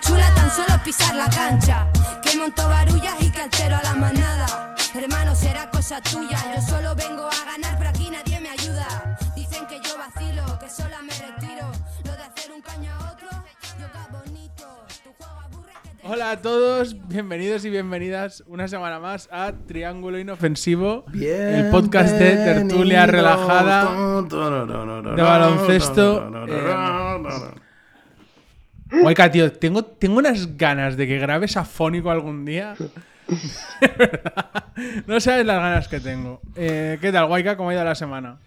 chula tan solo pisar la cancha. Que monto barullas y que altero a la manada. Hermano, será cosa tuya. Yo solo vengo a ganar, pero aquí nadie me ayuda. Dicen que yo vacilo, que sola me Hola a todos, bienvenidos y bienvenidas una semana más a Triángulo Inofensivo, el podcast de tertulia relajada de baloncesto. Guayca, tío, tengo, tengo unas ganas de que grabes afónico algún día. No sabes las ganas que tengo. Eh, ¿Qué tal, Guayca? ¿Cómo ha ido la semana?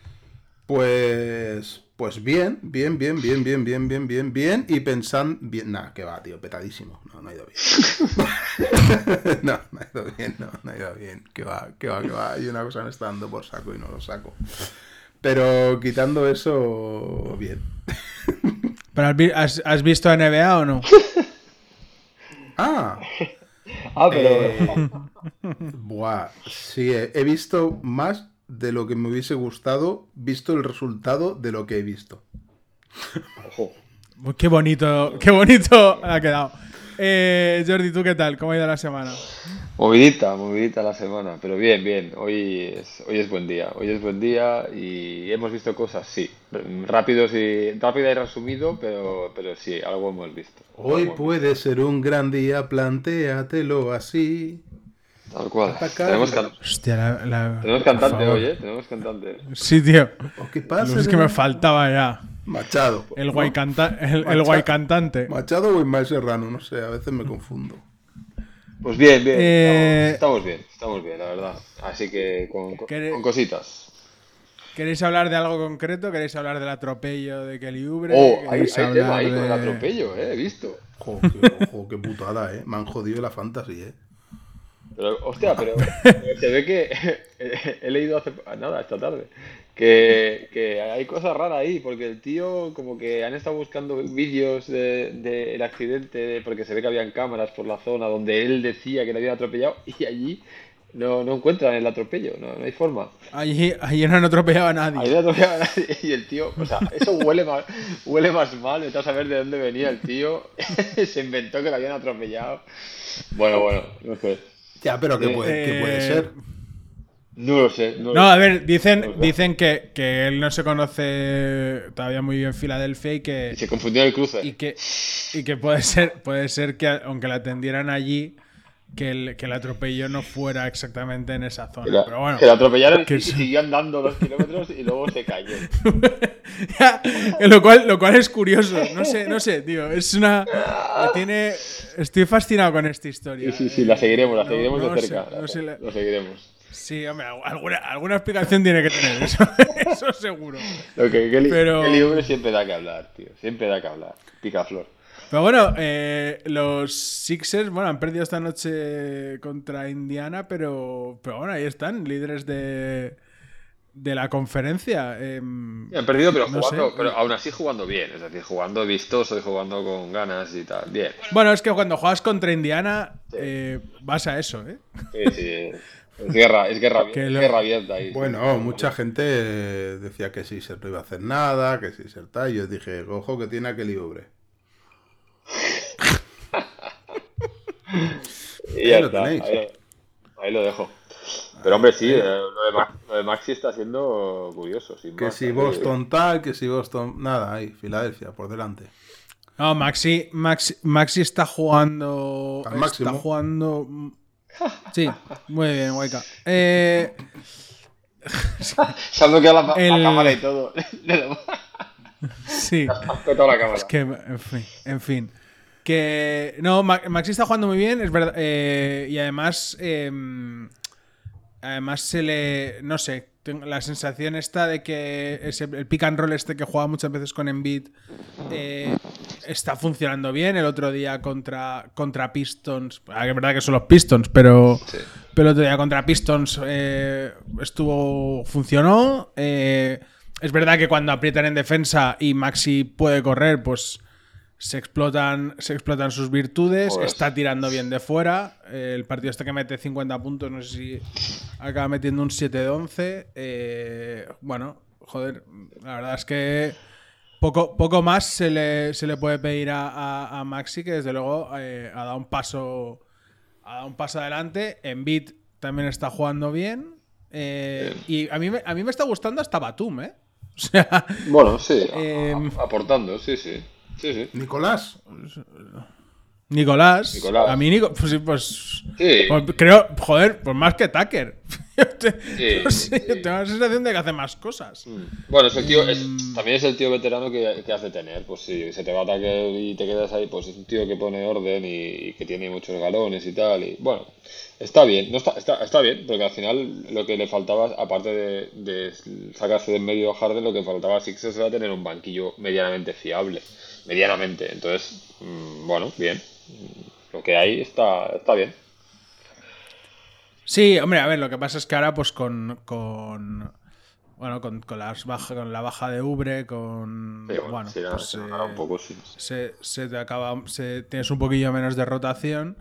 Pues. Pues bien, bien, bien, bien, bien, bien, bien, bien, bien. Y pensando. Bien, nada, que va, tío, petadísimo. No, no ha ido bien. no, no ha ido bien, no, no ha ido bien. Que va, que va, que va. Y una cosa me está dando por saco y no lo saco. Pero quitando eso, bien. ¿Pero has, has- has visto NBA o no? Ah, Ah, pero. eh, buah, sí, he, he visto más de lo que me hubiese gustado, visto el resultado de lo que he visto. Ojo. Qué bonito, qué bonito ha quedado. Eh, Jordi, ¿tú qué tal? ¿Cómo ha ido la semana? Movidita, movidita la semana. Pero bien, bien. Hoy es, hoy es buen día. Hoy es buen día y hemos visto cosas, sí. Rápidos y. Rápida y resumido, pero, pero sí, algo hemos visto. Hoy hemos puede ser un gran día, plantéatelo así. Tal cual. Atacar. Tenemos, can- Hostia, la, la- tenemos por cantante hoy, ¿eh? Tenemos cantante. Sí, tío. ¿O qué pasa? Es que me faltaba ya. Machado. El guay, canta- el, el guay cantante. Machado o Ismael Serrano, no sé, a veces me confundo. Pues bien, bien. Eh, Estamos, estamos bien, estamos bien, la verdad. Así que con, con- ¿Quere- con cositas. ¿Queréis hablar de algo concreto? ¿Queréis hablar del atropello de Kelly Oubre? Oh, hay, ¿Queréis hay tema ahí hablar con el atropello, ¿eh? He visto. Ojo, qué, ojo, qué putada, eh. Me han jodido la fantasy, eh. Pero, hostia, pero se ve que he leído hace nada esta tarde que, que hay cosas raras ahí, porque el tío como que han estado buscando vídeos del de, del accidente, porque se ve que habían cámaras por la zona donde él decía que le habían atropellado y allí no, no encuentran el atropello, no, no hay forma. Allí, allí no han atropellado a nadie. no le atropellaba a nadie y el tío, o sea, eso huele más, huele más mal, vete a saber de dónde venía el tío, se inventó que lo habían atropellado. Bueno, bueno, no sé. Ya, pero ¿qué Eh, puede, qué puede eh, ser? No lo sé. No, No, lo a sé. ver, dicen, no. dicen que, que él no se conoce todavía muy bien Filadelfia y que, Y se confundió el cruce. y que, y que puede ser puede ser que aunque la atendieran allí que el, que el atropello no fuera exactamente en esa zona Que la- pero bueno atropellaron que y siguió andando dos kilómetros y luego se cayó. lo cual lo cual es curioso no sé no sé tío es una tiene estoy fascinado con esta historia Sí, sí, sí, la seguiremos, la seguiremos no de sé, cerca. no sé la- Lo seguiremos. sí hombre alguna, alguna explicación tiene que tener eso eso seguro Lo que Kelly, Pero- siempre da que hablar, tío. Siempre da que hablar. Picaflor. Pero bueno, eh, los Sixers, bueno, han perdido esta noche contra Indiana, pero, pero bueno, ahí están, líderes de, de la conferencia. em, Han perdido, pero No jugando, sé. pero aún así jugando bien. Es decir, jugando vistoso y jugando con ganas y tal. Bien. bueno, es que cuando juegas contra Indiana, eh, vas a eso, ¿eh? Sí, sí. Es guerra, es guerra, Que es lo- guerra abierta ahí. Bueno, mucha gente eh, decía que se no iba a hacer nada, que se tal. Yo dije, ojo que tiene aquel libre. Y ya Ahí lo está, tenéis. Ahí, lo, ahí lo dejo. Pero hombre, sí, eh, lo, de Max- lo de Maxi está siendo curioso. sin Que más. si Boston tal, que si Boston. Nada, ahí, Filadelfia, por delante. No, Maxi, Maxi, Maxi está jugando. Al está jugando. Sí, muy bien, Waika. Eh, Se ha bloqueado la, cámara y todo. Sí. Has petado la cámara. Es que, en fin, en fin. Que. No, Ma- Maxi está jugando muy bien, es verdad. eh, y además. eh, además se le. No sé. Tengo la sensación esta de que ese- el pick and roll este que juega muchas veces con Embiid eh, está funcionando bien. El otro día contra, contra Pistons. ah, Es verdad que son los Pistons, pero. Sí. Pero el otro día contra Pistons eh, estuvo. funcionó. Eh, es verdad que cuando aprietan en defensa y Maxi puede correr, pues se explotan, se explotan sus virtudes, Joder. está tirando bien de fuera. el partido este que mete 50 puntos, no sé si acaba metiendo un 7 de 11. eh, bueno, joder, la verdad es que poco, poco más se le, se le puede pedir a, a- a Maxi, que desde luego eh, ha dado un paso. Ha dado un paso adelante. En Beat también está jugando bien. eh, y a mí, me, a mí me está gustando hasta Batum, ¿eh? O sea, Bueno, sí, Em, aportando, sí, sí. Sí, sí. Nicolás, Nicolás. Nicolás. A mí, Nico, pues, pues, Sí. pues creo, joder, pues más que Tucker. Yo te- Sí, no sé, sí. yo tengo la sensación de que hace más cosas. Mm. Bueno, es el tío, es- Mm. también es el tío veterano que, que hace tener. Pues si se te va a ataque y te quedas ahí, pues es un tío que pone orden y, y que tiene muchos galones y tal. Y bueno, está bien, no está, está, está bien, porque al final lo que le faltaba, aparte de, de sacarse de en medio a Harden, lo que faltaba a Sixers era tener un banquillo medianamente fiable. Medianamente. Entonces, mm, bueno, bien. Lo que hay está, está bien. Sí, hombre, a ver, lo que pasa es que ahora, pues con. con bueno, con, con las baja, con la baja de Ubre, con. Sí, bueno, bueno, sí, pues, se eh, un poco, sí. se, se te acaba. Se, tienes un poquillo menos de rotación.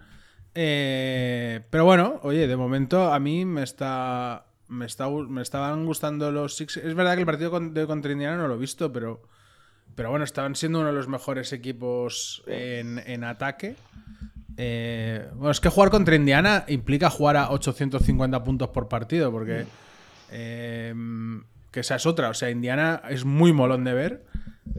Eh, pero bueno, oye, de momento a mí me está. Me, está, me estaban gustando los Six. Es verdad que el partido con- de contra Indiana no lo he visto, pero. Pero bueno, estaban siendo uno de los mejores equipos en, en ataque. Eh, bueno, es que jugar contra Indiana implica jugar a 850 puntos por partido, porque. eh, que esa es otra. O sea, Indiana es muy molón de ver.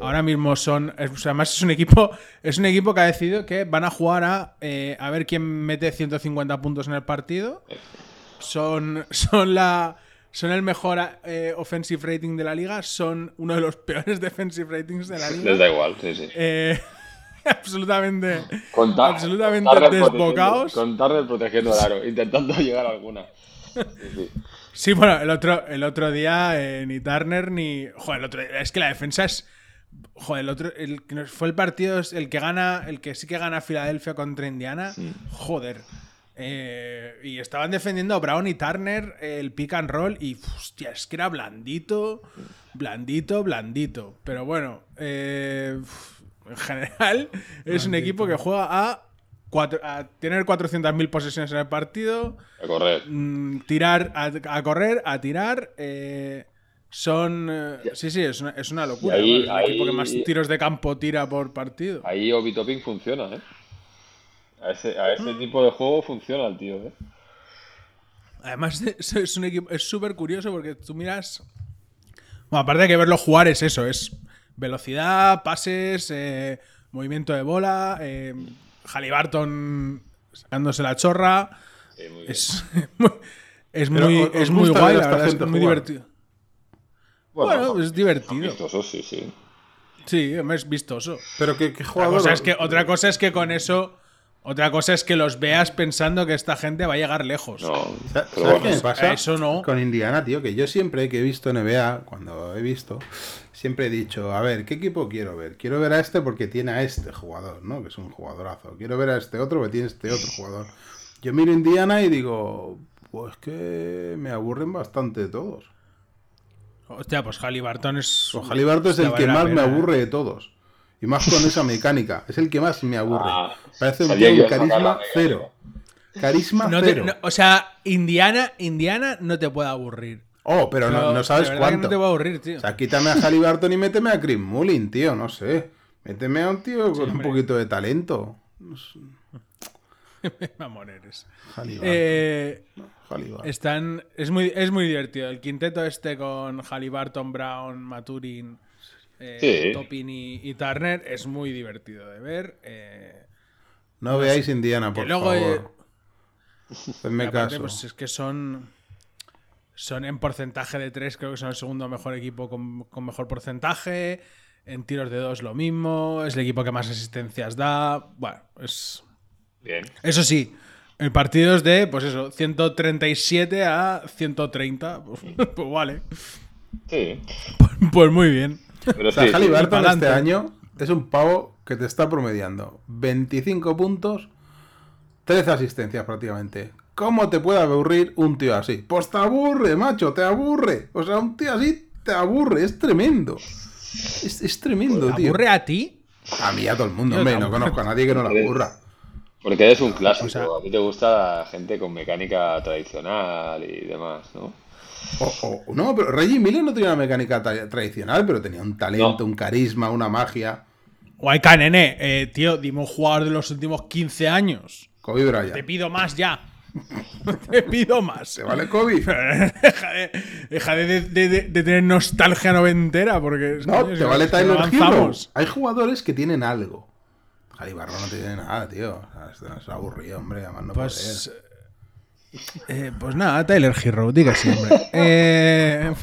Ahora mismo son. es- o sea, además es un equipo. Es un equipo que ha decidido que van a jugar a. eh, a ver quién mete 150 puntos en el partido. Son. Son la. Son el mejor eh, offensive rating de la liga. Son uno de los peores defensive ratings de la liga. Les da igual, sí, sí. Eh, absolutamente. Con Ta- absolutamente desbocados. protegiendo- Con Turner protegiendo el aro, intentando llegar a alguna. Sí, sí. Sí, bueno, el otro, el otro día eh, ni Turner ni. Joder, el otro día- Es que la defensa es. Joder, el otro. El fue el partido, el que gana. El que sí que gana Filadelfia contra Indiana. Joder. Eh, y estaban defendiendo a Brown y Turner el pick and roll. Y hostia, es que era blandito. Blandito, blandito. Pero bueno. eh, en general, es un equipo que juega a. cuatro- a tener 400.000 posesiones en el partido, A correr. Mm, tirar, a, a correr, a tirar. eh, son. eh, sí, sí, es una, es una locura. Y ahí- ¿no? Es el equipo que más tiros de campo tira por partido. Ahí Obi Topping funciona, ¿eh? A ese, a ese tipo de juego funciona el tío, ¿eh? Además, es, un equipo. Es súper curioso porque tú miras. Bueno, aparte de que verlo jugar es eso: es velocidad, pases, eh, movimiento de bola, eh, Halliburton sacándose la chorra. Sí, muy bien. Es muy, es muy, ¿os- os es muy guay, la verdad, es muy jugar? divertido. Bueno, es divertido. Amistoso, sí, sí. Sí, es vistoso. pero que, que Otra jugador. cosa, es que, otra cosa es que con eso. Otra cosa es que los veas pensando que esta gente va a llegar lejos. No, ¿Sabes bueno, qué me pasa? eso no. Con Indiana, tío, que yo siempre que he visto NBA, cuando he visto, siempre he dicho, a ver, ¿qué equipo quiero ver? Quiero ver a este porque tiene a este jugador, ¿no? Que es un jugadorazo. Quiero ver a este otro porque tiene este otro jugador. Yo miro Indiana y digo, pues que me aburren bastante todos. Hostia, pues Halliburton es. Pues Halliburton es el que más me pena, ¿eh? aburre de todos. Y más con esa mecánica. Es el que más me aburre. Ah, Parece un tío carisma cero. Carisma No te- cero. no- o sea, Indiana, Indiana no te puede aburrir. Oh, pero no, Pero no sabes cuánto. no te va a aburrir, tío. O sea, quítame a Halliburton y méteme a Chris Mullin, tío, no sé. Méteme a un tío con un hombre. poquito de talento. No sé. Mamón eres. Halliburton, Eh, Halliburton. están, es, muy, es muy divertido. El quinteto este con Halliburton, Brown, Maturin, eh, Sí. Toppin y, y Turner es muy divertido de ver. eh, No veáis Indiana, por luego, favor. Hacedme aparte, caso. pues es que son. Son en porcentaje de 3, creo que son el segundo mejor equipo con, con mejor porcentaje. En tiros de 2 lo mismo. Es el equipo que más asistencias da. Bueno, es. Bien. Eso sí, el partido es de, pues eso, 137 a 130. Pues, pues vale. Sí. Pues muy bien. Pero O sea, sí. Halliburton este año es un pavo que te está promediando 25 puntos, 13 asistencias prácticamente. ¿Cómo te puede aburrir un tío así? Pues te aburre, macho, te aburre. O sea, un tío así te aburre, es tremendo. Es, es tremendo, ¿Te tío. aburre a ti? A mí y a todo el mundo, hombre. No conozco a nadie que no la ocurra. Porque eres un clásico. O sea- a ti te gusta la gente con mecánica tradicional y demás, ¿no? O- o- no, pero Reggie Miller no tenía una mecánica tra- tradicional, pero tenía un talento, No. un carisma, una magia. Guayca, nene, eh, tío, dime un jugador de los últimos 15 años. Kobe Te Bryant. pido más ya. Te pido más. ¿Te vale Kobe? deja de, deja de- de- de- de tener nostalgia noventera, porque. No, te vale Tyler Hero. Hay jugadores que tienen algo. Jalibarro no tiene nada, tío. O sea, es aburrido, hombre. Además no Pues. poder. Eh, pues nada, Tyler Hero, diga siempre. Eh,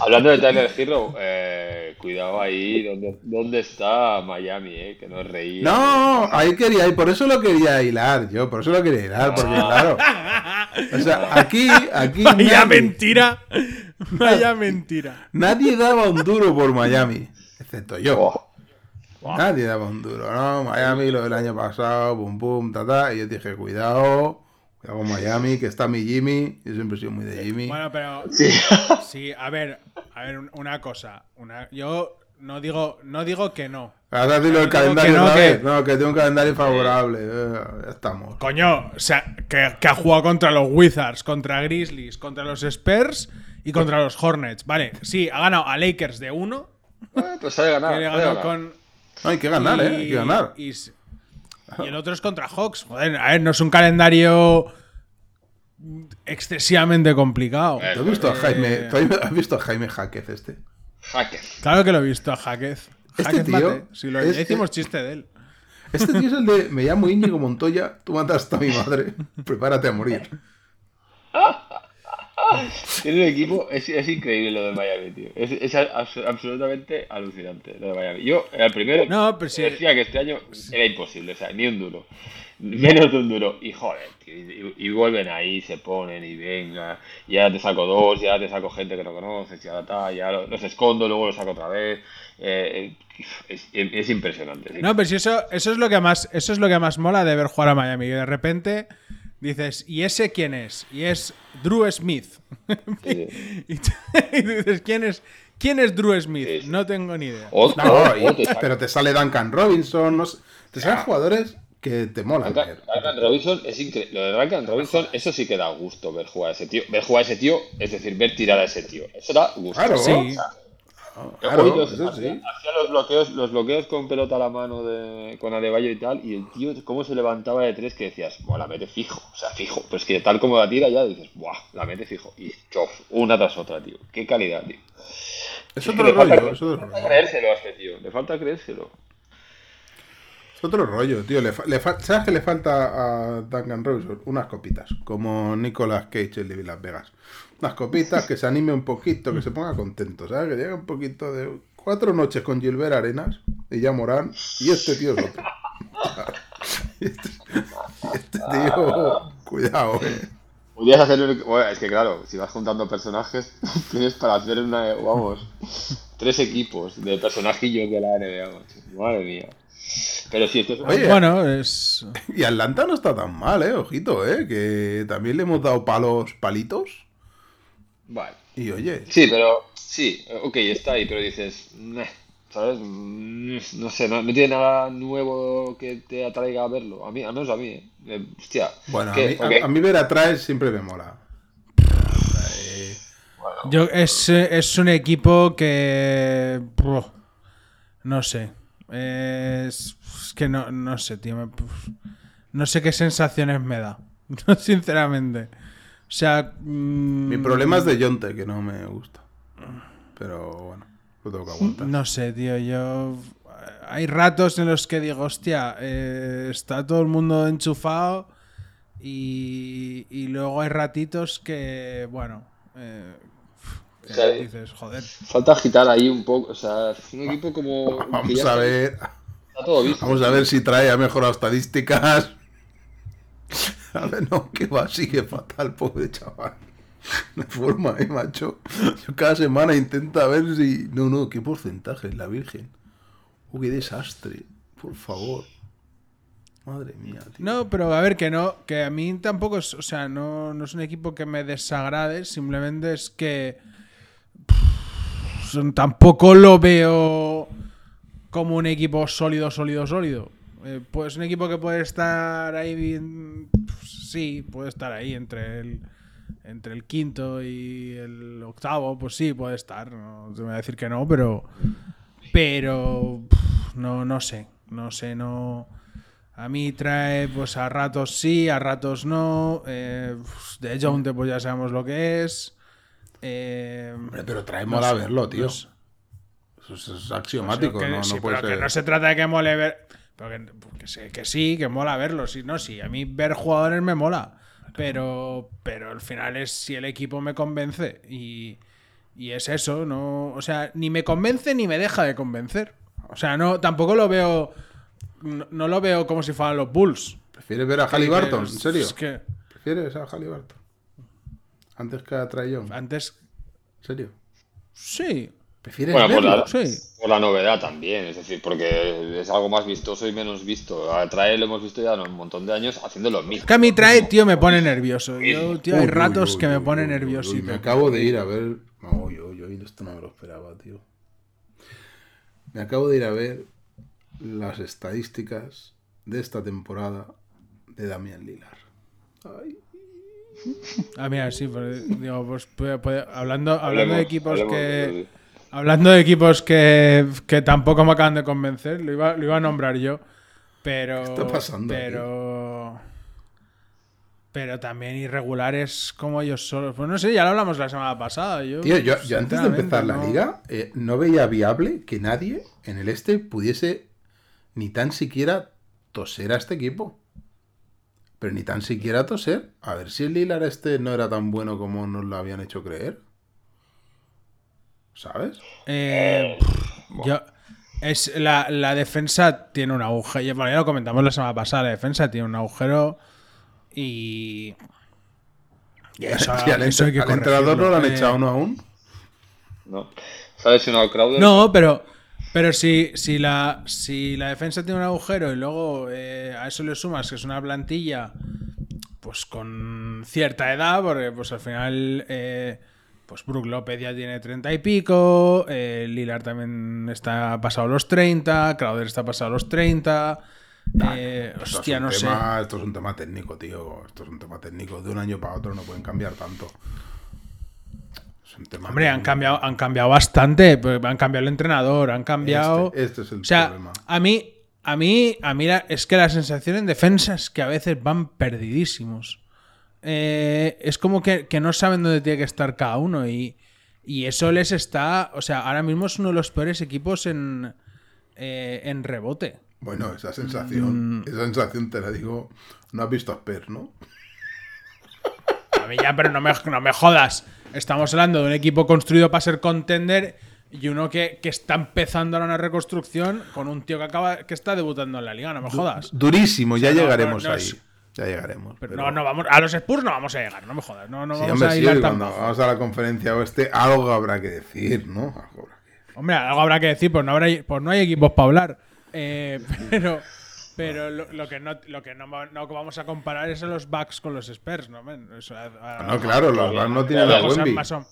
Hablando de Tyler Hero, eh, cuidado ahí, ¿dónde, dónde está Miami? Eh? Que no es reír. No, ahí quería ir, por eso lo quería hilar yo, por eso lo quería hilar, porque claro. O sea, aquí, aquí vaya nadie, mentira. Vaya mentira. nadie daba un duro por Miami, excepto yo. Oh, Nadie daba un duro, ¿no? Miami lo del año pasado, pum pum, ta ta, y yo dije, cuidado, con Miami, que está mi Jimmy, yo siempre he sido muy de Jimmy. Bueno, pero. sí. Sí, a ver, a ver, un- una cosa. Una, yo no digo, no digo que no. Ahora dilo el digo calendario que no, que- vez. No, que tengo un calendario favorable. eh, ya estamos. Coño, o sea, que, que ha jugado contra los Wizards, contra Grizzlies, contra los Spurs y contra los Hornets. Vale, sí, ha ganado a Lakers de uno. Eh, pues ganar. con. No, hay que ganar, ¿eh? Hay que ganar. Y, y el otro es contra Hawks. Joder, a ver, no es un calendario excesivamente complicado. ¿Tú has visto a Jaime, ¿tú has visto a Jaime Jaquez este? Hacker. Claro que lo he visto a Jaquez. Este Jaquez tío mate. Si lo, es- ya hicimos chiste de él. Este tío es el de me llamo Íñigo Montoya, tú mataste a mi madre, prepárate a morir. Tiene un equipo, es, es increíble lo de Miami, tío. Es, es abs- absolutamente alucinante lo de Miami. Yo, el primero, No, pero sí. decía que este año era imposible, o sea, ni un duro. Menos de un duro. Y joder, tío, y, y vuelven ahí, se ponen y venga. Y ahora te saco dos, ya te saco gente que no conoces, y ahora tal, ya lo- los escondo, luego los saco otra vez. Eh, eh, es, es impresionante. sí. No, pero si eso, eso es lo que más, eso es lo que más mola de ver jugar a Miami. Que de repente dices, ¿y ese quién es? Y es Drew Smith. Sí, y, tú, y tú dices, ¿quién es, ¿quién es Drew Smith? Sí, sí. No tengo ni idea. No, pero te sale Duncan Robinson, no sé, te salen jugadores que te molan. Duncan, ver. Duncan Robinson es increíble. Lo de Duncan Robinson, eso sí que da gusto ver jugar a ese tío. Ver jugar a ese tío, es decir, ver tirar a ese tío. Eso da gusto. Claro, Sí. Claro, los- eso hacía, sí. hacía los bloqueos, los bloqueos con pelota a la mano de, con Adebayo y tal, y el tío cómo se levantaba de tres que decías, buah, la mete fijo, o sea, fijo. Pues que tal como la tira ya dices, buah, la mete fijo. Y chof, una tras otra, tío. Qué calidad, tío. Es que otro le falta- rollo, es otro le falta rollo. creérselo a este tío, le falta creérselo. Es otro rollo, tío. Le le ¿Sabes qué le falta a Duncan Robinson? Unas copitas, como Nicolas Cage, el de Las Vegas. Unas copitas que se anime un poquito, que se ponga contento, ¿sabes? Que llegue un poquito de cuatro noches con Gilbert Arenas y ya Morán, y este tío es otro. este, este tío, cuidado, eh. Podrías hacer un- bueno, es que claro, si vas juntando personajes, tienes para hacer una, vamos, tres equipos de personajillos de la NBA. Madre mía. Pero sí, esto es Oye, Bueno, es. Y Atlanta no está tan mal, eh, ojito, eh, que también le hemos dado palos, palitos. Vale. Y oye, Sí, pero sí, ok, está ahí, pero dices, "Meh", ¿sabes? Mm, No sé, no, no tiene nada nuevo que te atraiga a verlo. A mí, al menos a mí, ¿eh? Eh, Hostia. bueno, a mí, a- ok, a mí ver atrás siempre me mola. Yo, es, es un equipo que. no sé. Es, es que no, no sé, tío. me- no sé qué sensaciones me da. Sinceramente. O sea. mm, Mi problema es de Yonte, que no me gusta. Pero bueno, lo tengo que aguantar. No sé, tío. Yo. Hay ratos en los que digo, hostia, eh, está todo el mundo enchufado. Y, y luego hay ratitos que, bueno. eh, que O sea, dices, joder. falta agitar ahí un poco, o sea, es un equipo como... Vamos a ver. Está todo visto. Vamos a ver si trae ha mejorado estadísticas. Ver, no, que va, sigue fatal, pobre chaval. No hay forma, eh, macho. Yo cada semana intenta ver si. No, no, qué porcentaje, la Virgen. Oh, qué desastre. Por favor. Madre mía, tío. No, pero a ver, que no, que a mí tampoco es, o sea, no, no es un equipo que me desagrade, simplemente es que pff, tampoco lo veo como un equipo sólido, sólido, sólido. Eh, pues un equipo que puede estar ahí, bien- pues, sí, puede estar ahí entre el, entre el quinto y el octavo, pues sí, puede estar. No te voy a decir que no, pero, pero pff, no, no sé, no sé, no. A mí trae, pues a ratos sí, a ratos no. Eh, de Jonte, pues ya sabemos lo que es. Eh, Hombre, pero trae no mola sé, verlo, tío. Eso es, axiomático, que, no, sí, no puede pero que ser. no se trata de que mole ver. Pero que, que sé- que sí, que mola verlo. Sí, no, sí. A mí ver jugadores me mola. Pero, pero al final es si el equipo me convence. Y, y es eso, ¿no? O sea, ni me convence ni me deja de convencer. O sea, no, tampoco lo veo. No, no lo veo como si fueran los Bulls. ¿Prefieres ver a Halliburton? ¿En serio? Es que ¿Prefieres a Halliburton? Antes que a Trae antes. ¿En serio? Sí. ¿Prefieres Bueno, por la, sí. por la novedad también, es decir, porque es algo más vistoso y menos visto. A Trae lo hemos visto ya un montón de años haciendo lo mismo. Que a mí trae, tío, me pone nervioso. Yo, tío, hay ratos uy, que uy, me pone uy, uy, Me acabo de ir a ver. No, yo, yo esto no me lo esperaba, tío. Me acabo de ir a ver las estadísticas de esta temporada de Damian Lillard. Ay, Ah, mira, sí, pues, digo, pues, puede- puede- hablando, hablando Hablemos, de equipos hablemos, que. Hablando de equipos que, que tampoco me acaban de convencer, lo iba, lo iba a nombrar yo. Pero. ¿Qué está pasando aquí? Pero. Pero también irregulares como ellos solos. Pues no sé, ya lo hablamos la semana pasada. Yo, Tío, yo, yo antes de empezar la liga eh, no veía viable que nadie en el este pudiese ni tan siquiera toser a este equipo. Pero ni tan siquiera toser. A ver si el Lillard este no era tan bueno como nos lo habían hecho creer. ¿Sabes? Eh, yo, es, la, la defensa tiene un agujero. Bueno, ya lo comentamos la semana pasada. La defensa tiene un agujero y. y eso, Si al, eso hay que al entrenador no lo han corregirlo. echado Eh, uno aún. ¿no? ¿Se ha lesionado Crowder? No, pero. Pero si, si, la, si la defensa tiene un agujero y luego eh, a eso le sumas que es una plantilla pues con cierta edad, porque pues al final eh, pues Brook López ya tiene 30 y pico, eh, Lillard también está pasado los 30, Crowder está pasado los 30. eh, Esto es hostia, no sé. Esto es un tema técnico, tío. Esto es un tema técnico. De un año para otro no pueden cambiar tanto. Es un tema Hombre, han cambiado, han cambiado bastante. pues, Han cambiado el entrenador, han cambiado. Este- este es el o sea, problema. a mí, a mí, a mí la- es que la sensación en defensa es que a veces van perdidísimos. Eh, es como que, que no saben dónde tiene que estar cada uno y, y eso les está. O sea, ahora mismo es uno de los peores equipos en, eh, en rebote. Bueno, esa sensación, Mm. esa sensación te la digo. No has visto a Spurs, ¿no? A mí ya, pero no me, no me jodas. Estamos hablando de un equipo construido para ser contender y uno que, que está empezando ahora una reconstrucción con un tío que acaba que está debutando en la liga. No me jodas. Durísimo, ya O sea, no, llegaremos no, no ahí. es- Ya llegaremos. Pero pero- no, no vamos. A los Spurs no vamos a llegar, no me jodas. No, no Sí, vamos hombre, a sí, hilar tan cuando bajo. vamos a la conferencia oeste, algo habrá que decir, ¿no? Algo habrá que- Hombre, algo habrá que decir, pues no, habrá, pues no hay equipos para hablar. Eh, pero pero lo, lo que, no, lo que no, no vamos a comparar es a los Bucks con los Spurs, ¿no? Eso, a- a- No, claro, los todavía- Bucks no tienen todavía a cosas Wemby.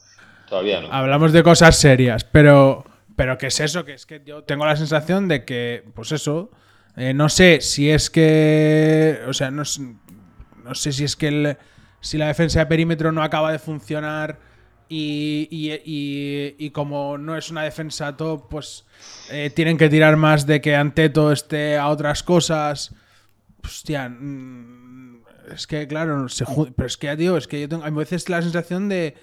Todavía no. Hablamos de cosas serias, pero, pero ¿qué es eso? Que es que yo tengo la sensación de que, pues eso, eh, no sé si es que, o sea, no, no sé si es que el- si la defensa de perímetro no acaba de funcionar y, y- y- como no es una defensa top, pues eh, tienen que tirar más de que Anteto esté a otras cosas. Hostia, mm, es que claro, se pero es que, tío, es que yo tengo a veces la sensación de,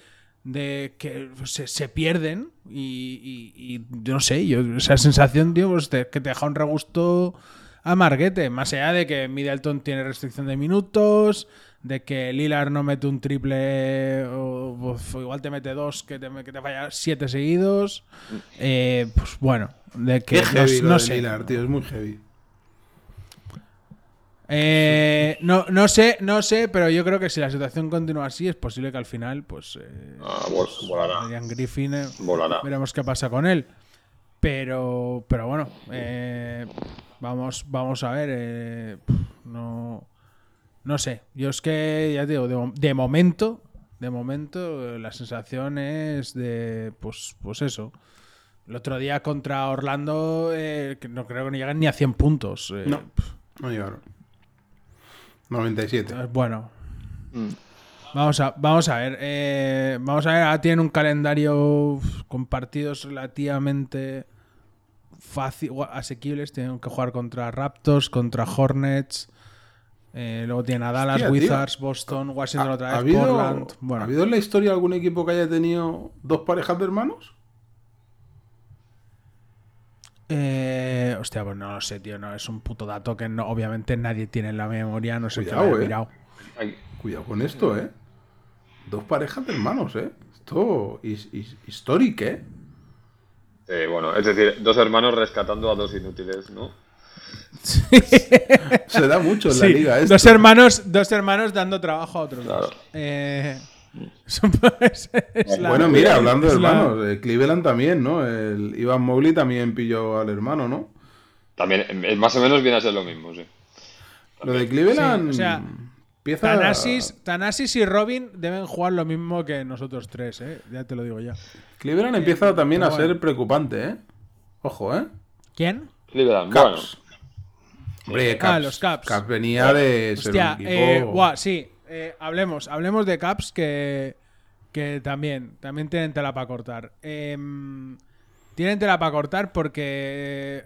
de que se, se pierden y yo no sé, yo esa sensación, tío, pues te- que te deja un regusto amarguete, más allá de que Middleton tiene restricción de minutos, de que Lillard no mete un triple o, o igual te mete dos que te, que te falla siete seguidos, eh, pues bueno, de que heavy no, lo de sé. Lillard, tío, es muy heavy. Eh, no, no sé, no sé, pero yo creo que si la situación continúa así, es posible que al final, pues. Eh, Ah, vol- volará. Adrian Griffin, eh, Volará. veremos qué pasa con él. Pero, pero bueno, eh, vamos, vamos a ver. eh, no, no sé. Yo es que, ya te digo, de, mo- de momento, de momento, eh, la sensación es de, pues, pues eso. El otro día contra Orlando, eh, que no creo que no llegan ni a 100 puntos. eh, No, no llegaron. 97. entonces, bueno, Mm. Vamos a, vamos a ver. eh, vamos a ver. Ahora tienen un calendario con partidos relativamente fácil, asequibles. Tienen que jugar contra Raptors, contra Hornets. eh, luego tienen a Dallas, Hostia, tío. Wizards, Boston, Washington ¿Ha, otra ha vez, habido, Portland. Bueno, ¿Ha habido en la historia algún equipo que haya tenido dos parejas de hermanos? eh, hostia, pues no lo sé, tío. No, es un puto dato que no, obviamente nadie tiene en la memoria. No sé qué Cuidado, lo haya eh. mirado. Ay, Cuidado con esto, ¿eh? Dos parejas de hermanos, ¿eh? Esto es histórico, ¿eh? Eh, bueno, es decir, dos hermanos rescatando a dos inútiles, ¿no? Se da mucho en la liga esto. dos hermanos, dos hermanos dando trabajo a otros Claro. dos. Eh, es- es la- Bueno, mira, hablando de la- hermanos, eh, Cleveland también, ¿no? El Ivan Mobley también pilló al hermano, ¿no? También, eh, más o menos viene a ser lo mismo, sí. Lo de Cleveland Sí, o sea, empieza Tanasis, Thanasis y Robin deben jugar lo mismo que nosotros tres, ¿eh? Ya te lo digo ya. Cleveland empieza también a bueno. ser preocupante, ¿eh? Ojo, ¿eh? ¿Quién? Cleveland, bueno. Caps. Hombre, Ah, Caps. los Caps. Caps venía de ser Hostia, un eh, equipo... sí. eh, hablemos, hablemos de Caps que, que también, también tienen tela para cortar. Em, tienen tela para cortar porque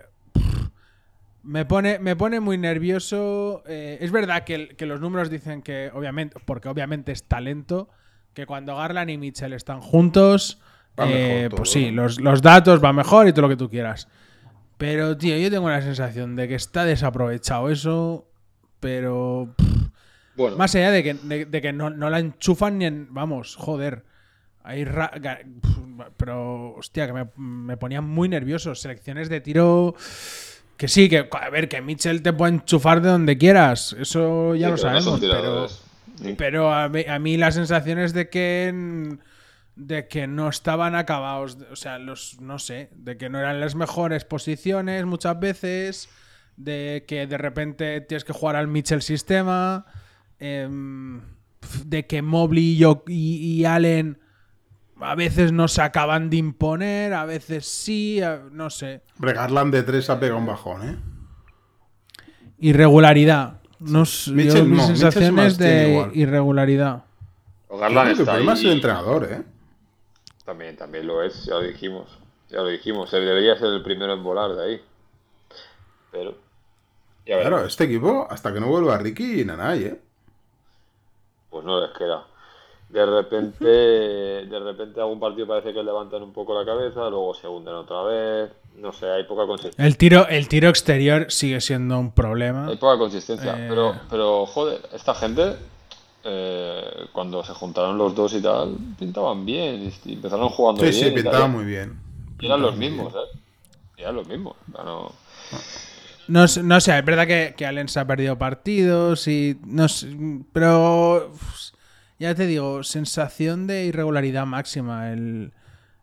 me pone, me pone muy nervioso. eh, es verdad que, que los números dicen que, obviamente, porque obviamente es talento, que cuando Garland y Mitchell están juntos, Va mejor eh, todo, pues sí, ¿no? los, los datos van mejor y todo lo que tú quieras. Pero, tío, yo tengo la sensación de que está desaprovechado eso, pero... pff, Bueno, más allá de que, de, de que no, no la enchufan ni en... Vamos, joder. Hay ra- pero, hostia, que me, me ponían muy nervioso. Selecciones de tiro... Que sí, que a ver, que Mitchell te puede enchufar de donde quieras. Eso ya sí, lo no sabemos. pero, pero a mí, a mí la sensación es de que de que no estaban acabados, o sea, los no sé, de que no eran las mejores posiciones muchas veces, de que de repente tienes que jugar al Mitchell sistema, em, de que Mobley y, yo- y- y Allen a veces no se acaban de imponer, a veces sí, a- no sé. Hombre, Garland de tres ha pegado un bajón, ¿eh? Irregularidad. No, yo, Mitchell mi no, sensación Mitchell es se mantiene de igual. irregularidad. O Yo Garland el problema ahí. es el entrenador, ¿eh? También, también lo es, ya lo dijimos. Ya lo dijimos. Él debería ser el primero en volar de ahí. Pero. Ya. Claro, este equipo, hasta que no vuelva Ricky y Nanay, ¿eh? Pues no les queda. De repente, de repente algún partido parece que levantan un poco la cabeza, luego se hunden otra vez. No sé, hay poca consistencia. El tiro, el tiro exterior sigue siendo un problema. Hay poca consistencia. Eh. Pero, pero, joder, esta gente, eh, cuando se juntaron los dos y tal, pintaban bien. y empezaron jugando Sí, bien. sí, y tal. pintaba muy bien. Y eran los mismos, ¿eh? Y eran los mismos. O sea, no- No, sé- no sé, es verdad que, que Allen se ha perdido partidos y no sé, pero ya te digo, sensación de irregularidad máxima. El,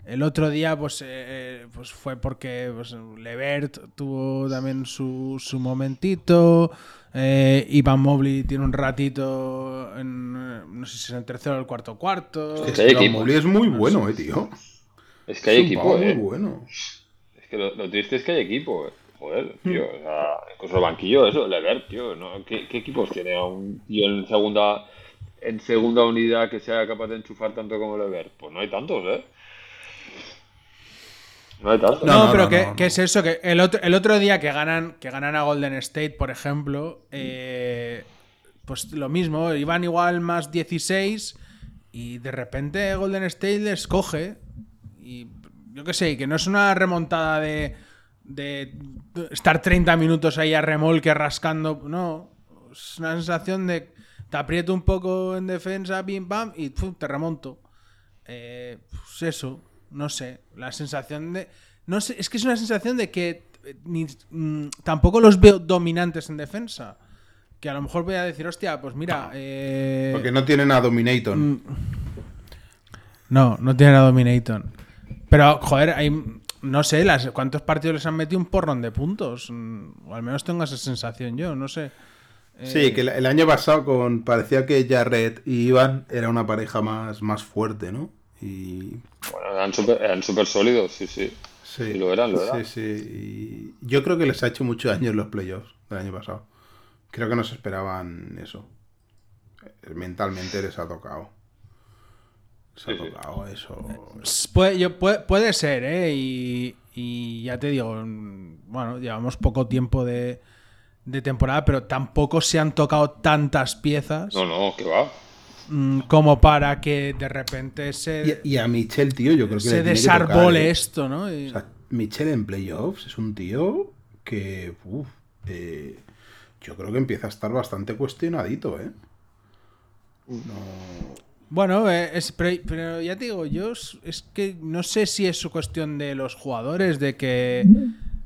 el otro día pues, eh, pues fue porque pues, Levert tuvo también su, su momentito. Eh, Ivan Mobley tiene un ratito en, eh, no sé si es el tercero o el cuarto cuarto. Es que que Ivan. Mobley es muy bueno, eh, tío. Es que hay Es equipo, ¿eh? muy bueno. Es que lo, lo triste es que hay equipo, eh. Joder, tío. O sea, incluso el banquillo, eso, Levert, tío. ¿no? ¿Qué, qué equipos tiene a un tío en segunda, en segunda unidad que sea capaz de enchufar tanto como Levert? Pues no hay tantos, ¿eh? No hay tantos. No, No, no, pero no, ¿qué, no, qué no. es eso? Que el otro, el otro día que ganan, que ganan a Golden State, por ejemplo, eh, pues lo mismo, iban igual más 16 y de repente Golden State les coge y yo qué sé, que no es una remontada de, de estar 30 minutos ahí a remolque rascando, no, es una sensación de te aprieto un poco en defensa, pim pam, y pum, te remonto. Eh, pues eso, no sé, la sensación de... No sé, es que es una sensación de que eh, ni- mm, tampoco los veo dominantes en defensa. Que a lo mejor voy a decir, hostia, pues mira... eh, Porque no tienen a Dominator. no, no tienen a Dominator. Pero, joder, hay... No sé, las, ¿cuántos partidos les han metido un porrón de puntos? Mm, O al menos tengo esa sensación yo, no sé. Sí, que el, el año pasado con parecía que Jarrett y Iván era una pareja más, más fuerte, ¿no? Y Bueno, eran súper eran súper sólidos, sí, sí. Sí, Y lo eran, lo eran. Sí, sí. Y yo creo que les ha hecho mucho daño en los playoffs del año pasado. Creo que no se esperaban eso. Eh, Mentalmente les ha tocado. Les ha Sí, sí. tocado eso. Puede, yo- puede, puede ser, ¿eh? Y, y ya te digo, mm, bueno, llevamos poco tiempo de, de temporada, pero tampoco se han tocado tantas piezas No, no, que va. Mm, como para que de repente se, Y, y a Michel, tío, yo creo que se le tiene que desarbole tocar, ¿eh? esto, ¿no? Y- O sea, Michel en playoffs es un tío que. uf, eh, yo creo que empieza a estar bastante cuestionadito, ¿eh? Bueno, eh, es, pero, pero ya te digo, yo es, es que no sé si es su cuestión de los jugadores, de que,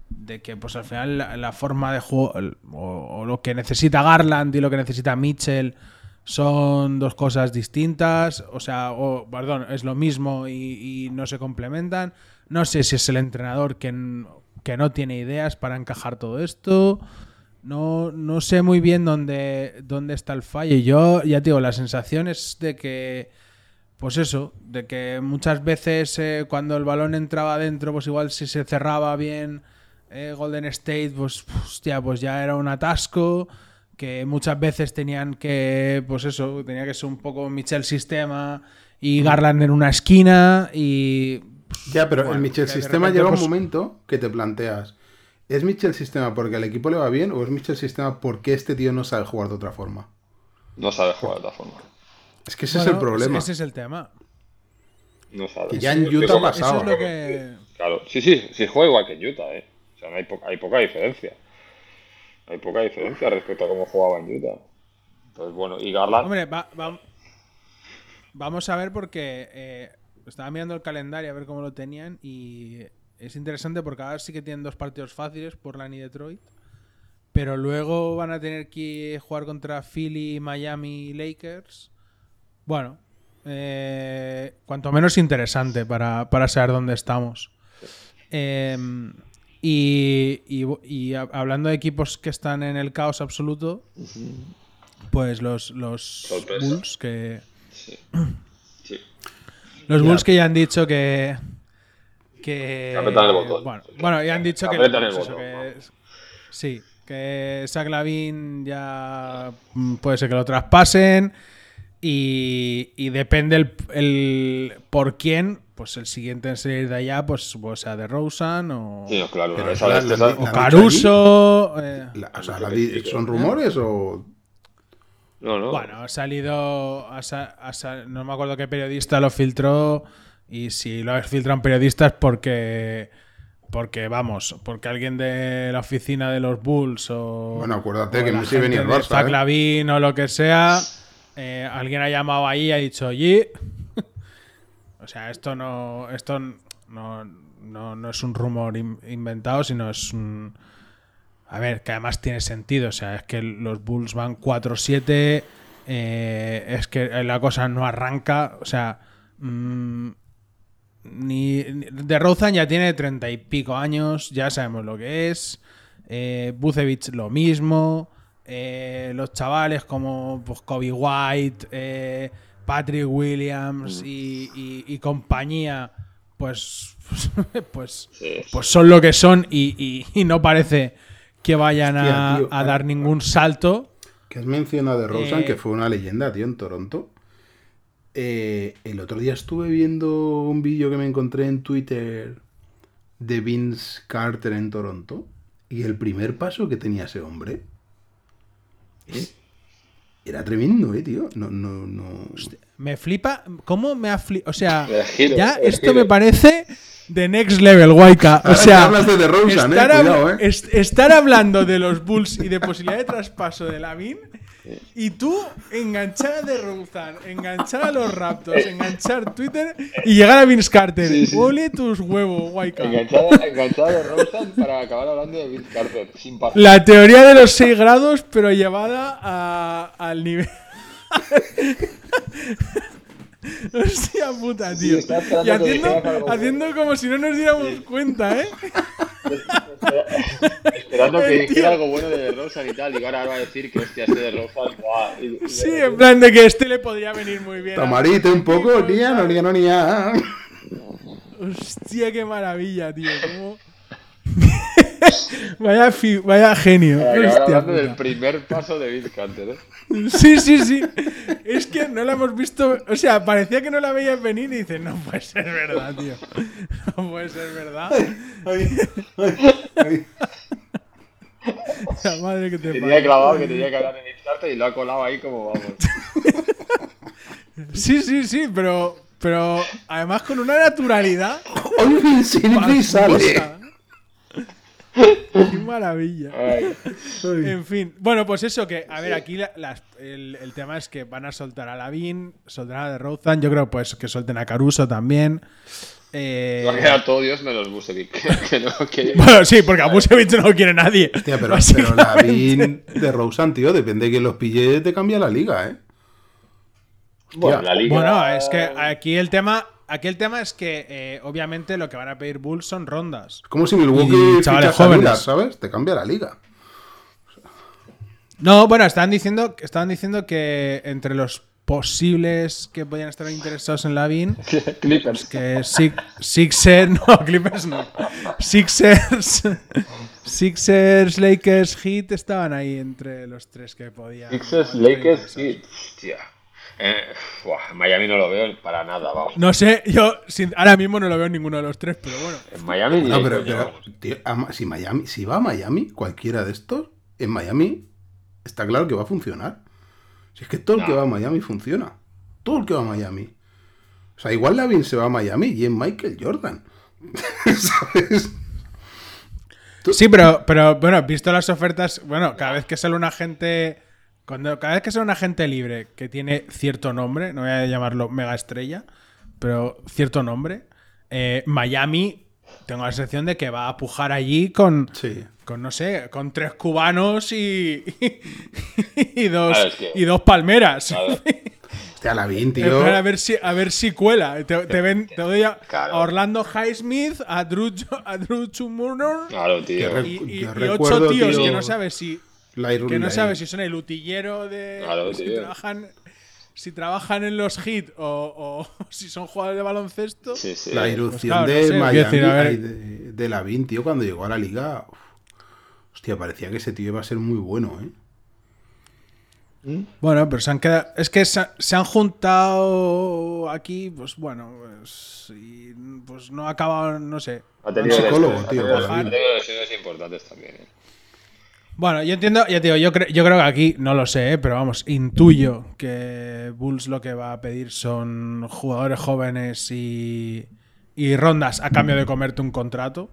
de que pues al final la, la forma de juego o, o lo que necesita Garland y lo que necesita Mitchell son dos cosas distintas, o sea, o, perdón, es lo mismo y, no se complementan. No sé si es el entrenador que, n- que no tiene ideas para encajar todo esto. No, no sé muy bien dónde, dónde está el fallo. Yo, ya te digo, la sensación es de que, pues eso, de que muchas veces eh, cuando el balón entraba adentro, pues igual si se cerraba bien eh, Golden State, pues, hostia, pues ya era un atasco. Que muchas veces tenían que, pues eso, tenía que ser un poco Michel sistema y Garland en una esquina y Ya, pero Bueno, el Michel Sistema repente, llega un pues- momento que te planteas: ¿es Michel Sistema porque al equipo le va bien o es Michel Sistema porque este tío no sabe jugar de otra forma? No sabe jugar de otra forma. Es que ese es el problema. Ese es el tema. No sabe. Que ya en Utah es lo que. Claro, sí, sí, sí juega igual que en Utah, ¿eh? O sea, no hay, poca, hay poca diferencia. Hay poca diferencia respecto a cómo jugaba en Utah. Entonces, bueno, y Garland, Hombre, va- va- vamos a ver porque eh, estaba mirando el calendario a ver cómo lo tenían y es interesante porque ahora sí que tienen dos partidos fáciles, Portland y Detroit, pero luego van a tener que jugar contra Philly, Miami y Lakers. Bueno, eh, cuanto menos interesante para, para saber dónde estamos. Em, y, y- y hablando de equipos que están en el caos absoluto, pues los, los Sorpresa. Bulls que sí. Sí. los Bulls que ya han dicho que que apretan el botón. bueno, bueno, ya han dicho que, el pues eso, botón, que- sí, que Zach Lavin ya mm, puede ser que lo traspasen y, y depende el, el por quién, pues el siguiente en salir de allá, pues o sea de Rosen o, Sí, no, claro. Pero esa- la- esa- la- o Caruso. eh, La- o sea, ¿son rumores o.? no, no. Bueno, ha salido. ha ha no me acuerdo qué periodista lo filtró. Y si lo filtran periodistas, porque. Porque, vamos, porque alguien de la oficina de los Bulls o. Bueno, acuérdate o que Messi venía al de Barça, ¿eh? O lo que sea. eh, alguien ha llamado ahí y ha dicho, oye. O sea, esto no. Esto no, no, no es un rumor in- inventado, sino es un. A ver, que además tiene sentido. O sea, es que los Bulls van 4-7. eh, es que la cosa no arranca. O sea, mm, ni, de Rozan ya tiene treinta y pico años. Ya sabemos lo que es. Eh, Bucevic lo mismo. eh, los chavales como pues, Kobe White, eh, Patrick Williams y, y- y compañía, pues, pues, pues son lo que son y, y- y no parece que vayan Hostia, a, tío, a dar ningún salto. Que has mencionado de Rosen, Eh, que fue una leyenda, tío, en Toronto. Eh, el otro día estuve viendo un vídeo que me encontré en Twitter de Vince Carter en Toronto. Y el primer paso que tenía ese hombre es- era tremendo, eh, tío. No, no, no. Me flipa. ¿Cómo me ha flipado? O sea, giro, ya esto giro. me parece de next level, Waika. O sea, hablas de DeRozan, eh, estar, hab- cuidado, eh. est- estar hablando de los Bulls y de posibilidad de traspaso de Lavin y tú enganchar a DeRozan, enganchar a los Raptors, enganchar Twitter y llegar a Vince Carter. Sí, sí. Ole tus huevos, Waika. Enganchada, enganchada de Rosen para acabar hablando de Bill Carter. Sin parar. La teoría de los 6 grados, pero llevada a- al nivel. Hostia puta, tío. y haciendo, haciendo como si no nos diéramos cuenta, ¿eh? Esperando que dijera algo bueno de Rosen y tal. Y ahora va a decir que hostia, este de y- Sí, en plan de que este le podría venir muy bien. Tamarite un poco, ni no, ni no, ni Hostia, qué maravilla, tío. cómo- vaya, fi- vaya genio. Hostia hablando puta. del primer paso de Bill Canter, ¿eh? Sí, sí, sí. Es que no la hemos visto. O sea, parecía que no la veías venir y dices, no puede ser verdad, tío. No puede ser verdad. Ay, ay, ay. La madre que te Tenía parió. clavado que tenía que hablar en Kickstarter y lo ha colado ahí como vamos. Sí, sí, sí, pero. Pero además con una naturalidad. Oye, pasmosa. Qué maravilla. Ay, En fin, bueno, pues eso que, a ver, aquí la- las- el, el tema es que van a soltar a Lavin, soltarán a de Rozan, yo creo pues que suelten a Caruso también. Eh, va a quedar todo Dios menos Busevic. Que no quiere. bueno, sí, porque a Busevich no lo quiere nadie. Hostia, pero, pero. Lavin de Rosen, tío, depende de que los pille, te cambia la liga, ¿eh? Bueno, la liga. Bueno, es que aquí el tema, aquí el tema es que eh, obviamente lo que van a pedir Bulls son rondas. Es como si Milwaukee chavales a jóvenes. Lillard, ¿sabes? Te cambia la liga. No, bueno, estaban diciendo, estaban diciendo que entre los posibles que podían estar interesados en Lavin Clippers. que Six- Sixers, no, Clippers no. Sixers, Sixers, Lakers, Heat estaban ahí entre los tres que podían. Sixers, Lakers y. Hostia. Eh, buah, Miami no lo veo para nada, vamos. No sé, yo sin- ahora mismo no lo veo en ninguno de los tres, pero bueno. En Miami No, pero, coña, pero, vamos. tío, a- si, Miami, si va a Miami, cualquiera de estos, en Miami está claro que va a funcionar. Si es que todo el que va a Miami funciona. Todo el que va a Miami. O sea, igual Lavin se va a Miami y en Michael Jordan. ¿Sabes? Sí, pero, pero bueno, visto las ofertas, bueno, cada vez que sale un agente, cuando cada vez que sale un agente libre que tiene cierto nombre, no voy a llamarlo mega estrella, pero cierto nombre, eh, Miami, tengo la sensación de que va a pujar allí con, Sí. con no sé, con tres cubanos y, y, dos, Claro, es que- y dos palmeras. Lavin, En tío. a ver si a ver si cuela. Te, te ven, te doy a, Claro. a Orlando Highsmith, a Drew, a Drew Chumurner Claro, tío. Y, y- Yo y ocho tíos tío, que no sabes si la que no ironía sabes si son el utillero de Claro, si tío. trabajan si trabajan en los hit o, o si son jugadores de baloncesto. Sí, sí. La irrupción claro, no de sé, Miami, de, de Lavin, tío, cuando llegó a la liga. uf, hostia, parecía que ese tío iba a ser muy bueno, ¿eh? Bueno, pero se han quedado es que se, se han juntado aquí, pues bueno, pues, y, pues no ha acabado, no sé. Ha tenido, Un psicólogo, lesiones, tío, ha tenido- para ha mí. tenido lesiones importantes también. ¿eh? Bueno, yo entiendo, ya te digo, yo, cre- yo creo que aquí, no lo sé, ¿eh? pero vamos, intuyo que Bulls lo que va a pedir son jugadores jóvenes y, y rondas a cambio de comerte un contrato.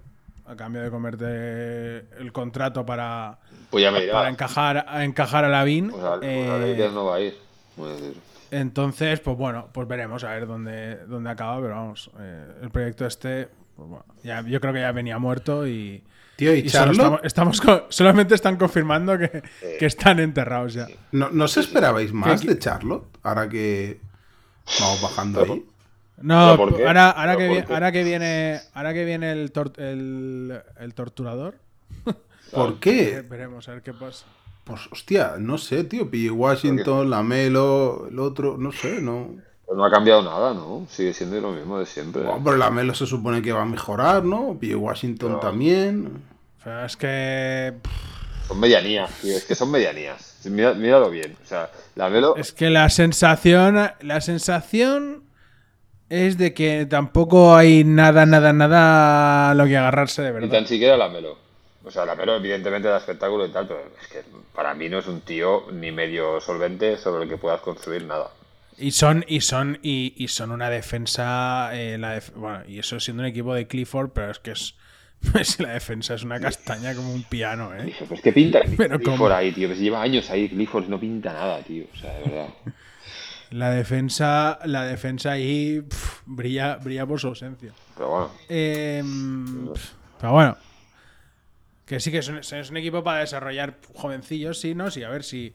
A cambio de comerte el contrato para, Pues ya me para encajar, a encajar a Lavin. Pues a, pues Eh, Lakers no va a ir. voy a decir. entonces, pues bueno, pues veremos a ver dónde, dónde acaba, pero vamos, eh, el proyecto este, pues bueno, ya, yo creo que ya venía muerto y, Tío, y y solo Charlotte, estamos, estamos solamente están confirmando que, que están enterrados ya. ¿no, ¿no os esperabais más ¿Qué- de Charlotte? Ahora que vamos bajando ahí. No, ahora, ahora, ¿Pero que viene, ahora que viene, ahora que viene el, tor- el, el torturador, ¿Por qué? veremos a ver qué pasa. Pues hostia, no sé, tío. P.J. Washington, Lamelo, el otro, no sé, no. Pues no ha cambiado nada, ¿no? Sigue siendo lo mismo de siempre. Bueno, pero Lamelo se supone que va a mejorar, ¿no? P.J. Washington No. también. Pero es que. Son medianías, tío. Es que son medianías. Mira- míralo bien. O sea, la Melo. Es que la sensación. La sensación es de que tampoco hay nada, nada, nada a lo que agarrarse de Ni verdad. tan siquiera la Melo. O sea, la Melo evidentemente da espectáculo y tal, pero es que para mí no es un tío ni medio solvente sobre el que puedas construir nada. Y son, y son, y, y son una defensa. eh, la def- bueno, y eso siendo un equipo de Clifford, pero es que es. es la defensa es una castaña como un piano, ¿eh? Dije, pues que pinta Pero Clifford ¿cómo? ahí, tío. Pues lleva años ahí Clifford no pinta nada, tío. O sea, de verdad. La defensa, la defensa ahí pf, brilla, brilla por su ausencia. Pero bueno. Eh, pf, pero bueno. Que sí que es un, es un equipo para desarrollar jovencillos, sí, ¿no? Sí, a ver si.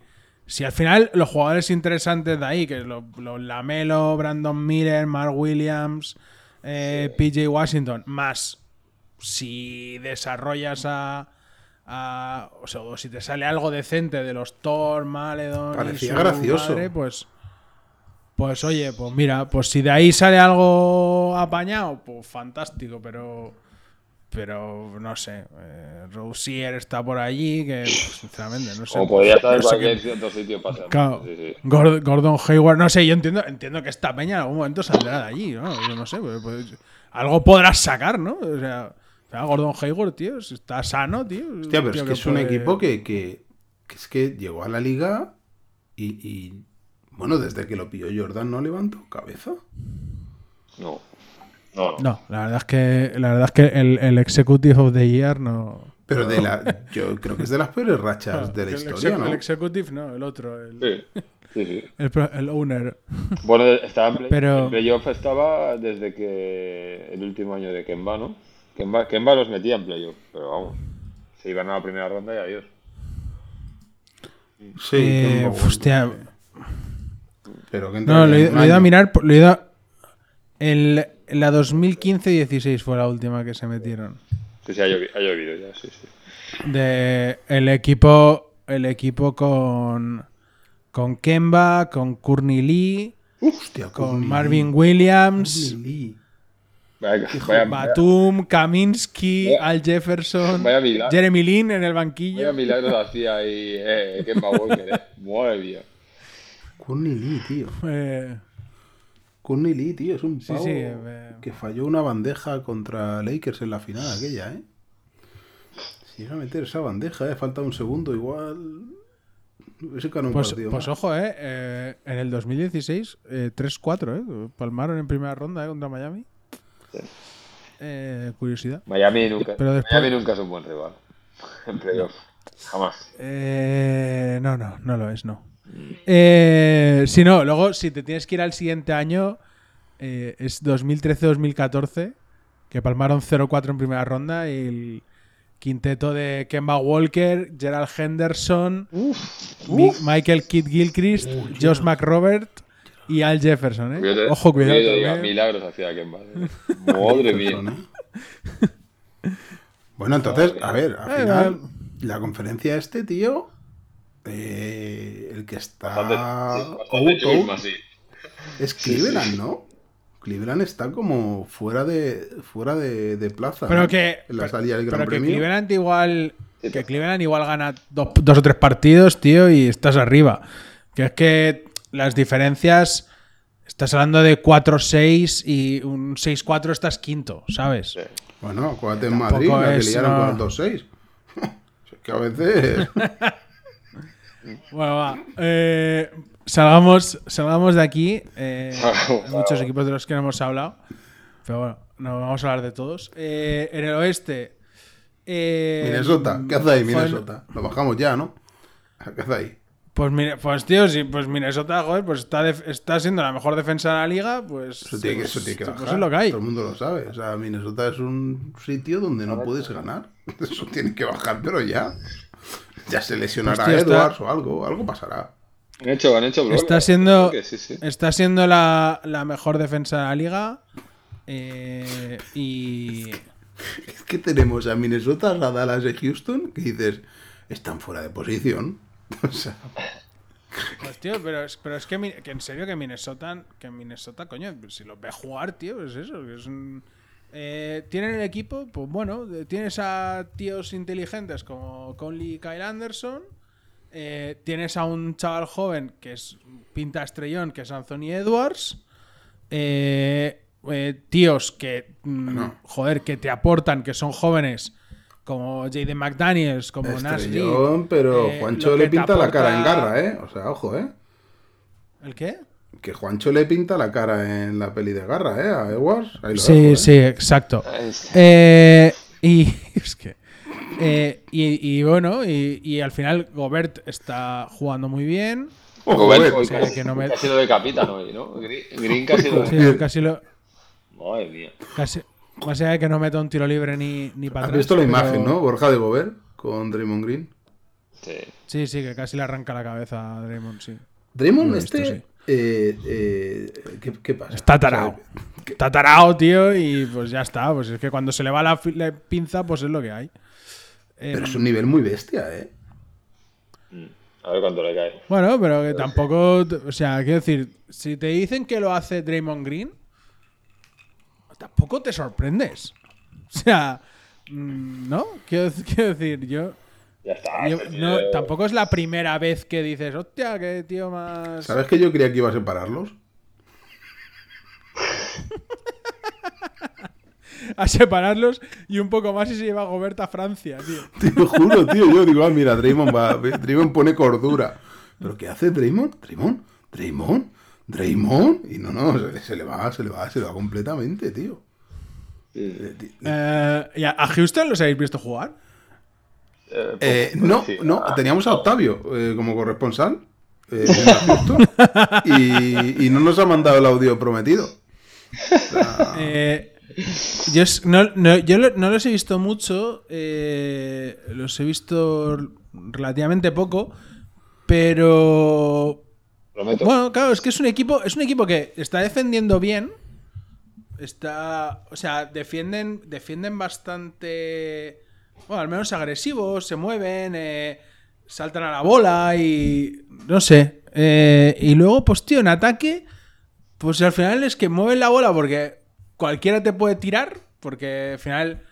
Si al final los jugadores interesantes de ahí, que es los, los Lamelo, Brandon Miller, Mark Williams, eh, PJ Washington, más si desarrollas a. a- o sea, o si te sale algo decente de los Thor, Maledon. y Parecía su gracioso. madre, pues. Pues oye, pues mira, pues si de ahí sale algo apañado, pues fantástico, pero. Pero no sé. Eh, Rousier está por allí, que pues, sinceramente no sé. O podría estar en no cualquier qué- otro sitio pasando. Claro, Sí, sí. Gord- Gordon Hayward, no sé, yo entiendo, entiendo que esta peña en algún momento saldrá de allí, ¿no? Yo no sé, pues, pues, algo podrás sacar, ¿no? O sea, o sea, Gordon Hayward, tío, si está sano, tío. Hostia, pero tío es que es un puede- equipo que, que, que es que llegó a la liga y, y, bueno, desde que lo pilló Jordan no levantó cabeza. No. No, no. No, la verdad es que, la verdad es que el, el Executive of the Year no. Pero de la, yo creo que es de las peores rachas de la el, historia, ¿no? el Executive, no, el otro, el, Sí, sí, sí. el, owner. Bueno, estaba en, play- Pero- en playoff estaba desde que el último año de Kemba, ¿no? Kemba, Kemba los metía en playoff, pero vamos. Se iban a la primera ronda y adiós. Sí, Eh, hostia. Pero que No, lo he, ido a mirar. Lo he ido a- el- la 2015-16 fue la última que se metieron. Sí, sí, ha llovido, ha llovido ya, sí, sí. De el equipo. El equipo con. Con Kemba, con Courtney Lee, Hostia, con Courtney Marvin Lee. Williams, Courtney Lee. Vaya, vaya, vaya, Batum, Kaminsky, Vaya- Al Jefferson, vaya milagro. Jeremy Lin en el vaya banquillo. milagros hacía ahí eh, Kemba Walker, eh. Madre mía. Courtney Lee, tío. Eh, Courtney Lee, tío, es un Sí, pavo sí, eh, que falló una bandeja contra Lakers en la final aquella, ¿eh? Si iba a meter esa bandeja, eh, falta un segundo, igual... Ese pues, partido pues ojo, eh, eh, en el 2016, eh, 3-4, eh, palmaron en primera ronda eh, contra Miami. Eh, curiosidad. Miami nunca, Pero después- Miami nunca es un buen rival. En playoff. Jamás. Eh, no, no, no lo es, no. Eh, si no, luego, si te tienes que ir al siguiente año, eh, es 2013-2014, que palmaron 0-4 en primera ronda y el quinteto de Kemba Walker, Gerald Henderson, Mi- Michael Kidd Gilchrist, Josh McRobert y Al Jefferson, ¿eh? Ojo, cuidado. cuidado, diga, también. milagros hacía Kemba. eh. Madre mía. Bueno, entonces, a ver, al Eh, final, la conferencia este, tío, eh, el que está Bastante, sí, bastante out, chusma, out, sí. es Cleveland, ¿no? Cleveland está como fuera de fuera de, de plaza. Pero ¿no? que, en la pero- salida del Gran pero que Premio. Cleveland igual que pues. Cleveland igual gana dos, dos o tres partidos, tío, y estás arriba. Que es que las diferencias estás hablando de 4-6 y un 6-4 estás quinto, ¿sabes? Sí. Bueno, acuérdate en Madrid, la que liaron no. con el 2-6. es que a veces. Bueno, va. eh, salgamos, salgamos de aquí. eh, hay muchos salgamos. equipos de los que no hemos hablado. Pero bueno, no vamos a hablar de todos. Eh, en el oeste. eh, Minnesota, ¿qué hace ahí, Minnesota? Lo bajamos ya, ¿no? ¿Qué hace ahí? Pues, mire- pues tío, sí, pues Minnesota, joder, pues está, está siendo la mejor defensa de la liga, pues. Eso tiene que, pues- eso tiene que pues bajar. es lo que hay. Todo el mundo lo sabe. O sea, Minnesota es un sitio donde no puedes ganar. Eso tiene que bajar, pero ya. Ya se lesionará Hostia, está- Edwards o algo. Algo pasará. Han hecho, han hecho bloques. Está siendo, Que sí, sí. está siendo la, la mejor defensa de la liga. eh, y. Es que tenemos a Minnesota, a Dallas de Houston, que dices, están fuera de posición. O sea, Pues tío, pero es, pero es que, que en serio que Minnesota, que Minnesota, coño, si los ve jugar, tío, es eso, que es un... eh, tienen el equipo, pues bueno, de- tienes a tíos inteligentes como Conley y Kyle Anderson, eh, tienes a un chaval joven que es pinta estrellón, que es Anthony Edwards, eh, eh, tíos que, mm, joder, que te aportan, que son jóvenes, como Jaden McDaniels, como Nash Lee, estrellón, pero eh, Juancho le pinta la cara en garra, ¿eh? O sea, ojo, ¿eh? ¿El qué? Que Juancho le pinta la cara en la peli de garra, ¿eh? A Edwards. Ahí lo Sí, dejo, ¿eh? sí, exacto. Eh, y es que. eh, y, y bueno, y, y al final Gobert está jugando muy bien. Ojo, Gobert, sea, casi, que no me- casi lo hoy, ¿no? Green, Green casi lo Sí, de... casi lo. Madre mía. Casi, más allá de que no meta un tiro libre ni, ni para Has atrás. visto la pero- imagen, ¿no? Borja de Bover con Draymond Green. Sí. Sí, sí, que casi le arranca la cabeza a Draymond, sí. Draymond, visto, este. sí. Eh, eh, ¿qué, qué pasa? Está O sea, tarao. Está tarao, tío, y pues ya está. Pues es que cuando se le va la, pinza, pues es lo que hay. Eh, pero es un nivel muy bestia, ¿eh? A ver cuánto le cae. Bueno, pero que tampoco. O sea, quiero decir, si te dicen que lo hace Draymond Green, tampoco te sorprendes. O sea, mm, ¿no? Quiero, quiero decir, yo. Ya está. yo- no, tío- tampoco es la primera vez que dices, hostia, qué tío más. ¿Sabes que yo creía que iba a separarlos? A separarlos y un poco más y se lleva a Gobert a Francia, tío. Te lo juro, tío. Yo digo, ah, mira, Draymond va. Draymond pone cordura. ¿Pero qué hace Draymond? ¿Draymond? ¿Draymond? ¿Draymond? Y no, no, se, se le va, se le va, se le va completamente, tío. Eh, Eh, ¿y a, a Houston los habéis visto jugar? Eh, Eh, pues, no, sí. no, teníamos a Octavio eh, como corresponsal. eh, y, y no nos ha mandado el audio prometido. Eh, yo es- no, no- yo lo- no los he visto mucho, eh, los he visto relativamente poco, pero Prometo. bueno, claro, es que es un equipo, es un equipo que está defendiendo bien, está, o sea, defienden, defienden bastante, bueno, al menos agresivos, se mueven, eh, saltan a la bola y no sé, eh, y luego pues tío en ataque. Pues al final es que mueven la bola porque cualquiera te puede tirar, porque al final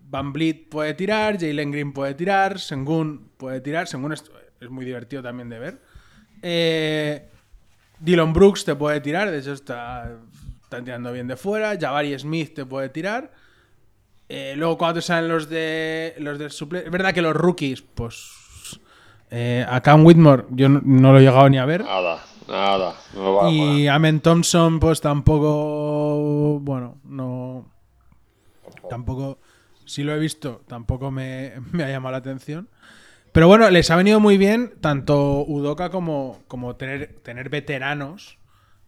Van Vliet puede tirar, Jalen Green puede tirar, Sengun puede tirar, Sengun es, es muy divertido también de ver. Eh, Dylan Brooks te puede tirar, de hecho está, está tirando bien de fuera, Jabari Smith te puede tirar. Eh, luego cuando te salen los de los del suple- es verdad que los rookies, pues eh, a Cam Whitmore yo no, no lo he llegado ni a ver. Nada, nada. No va a Y. Amen Thompson, pues tampoco. Bueno, no. Tampoco. Si lo he visto, tampoco me, me ha llamado la atención. Pero bueno, les ha venido muy bien tanto Udoka como, como tener, tener veteranos,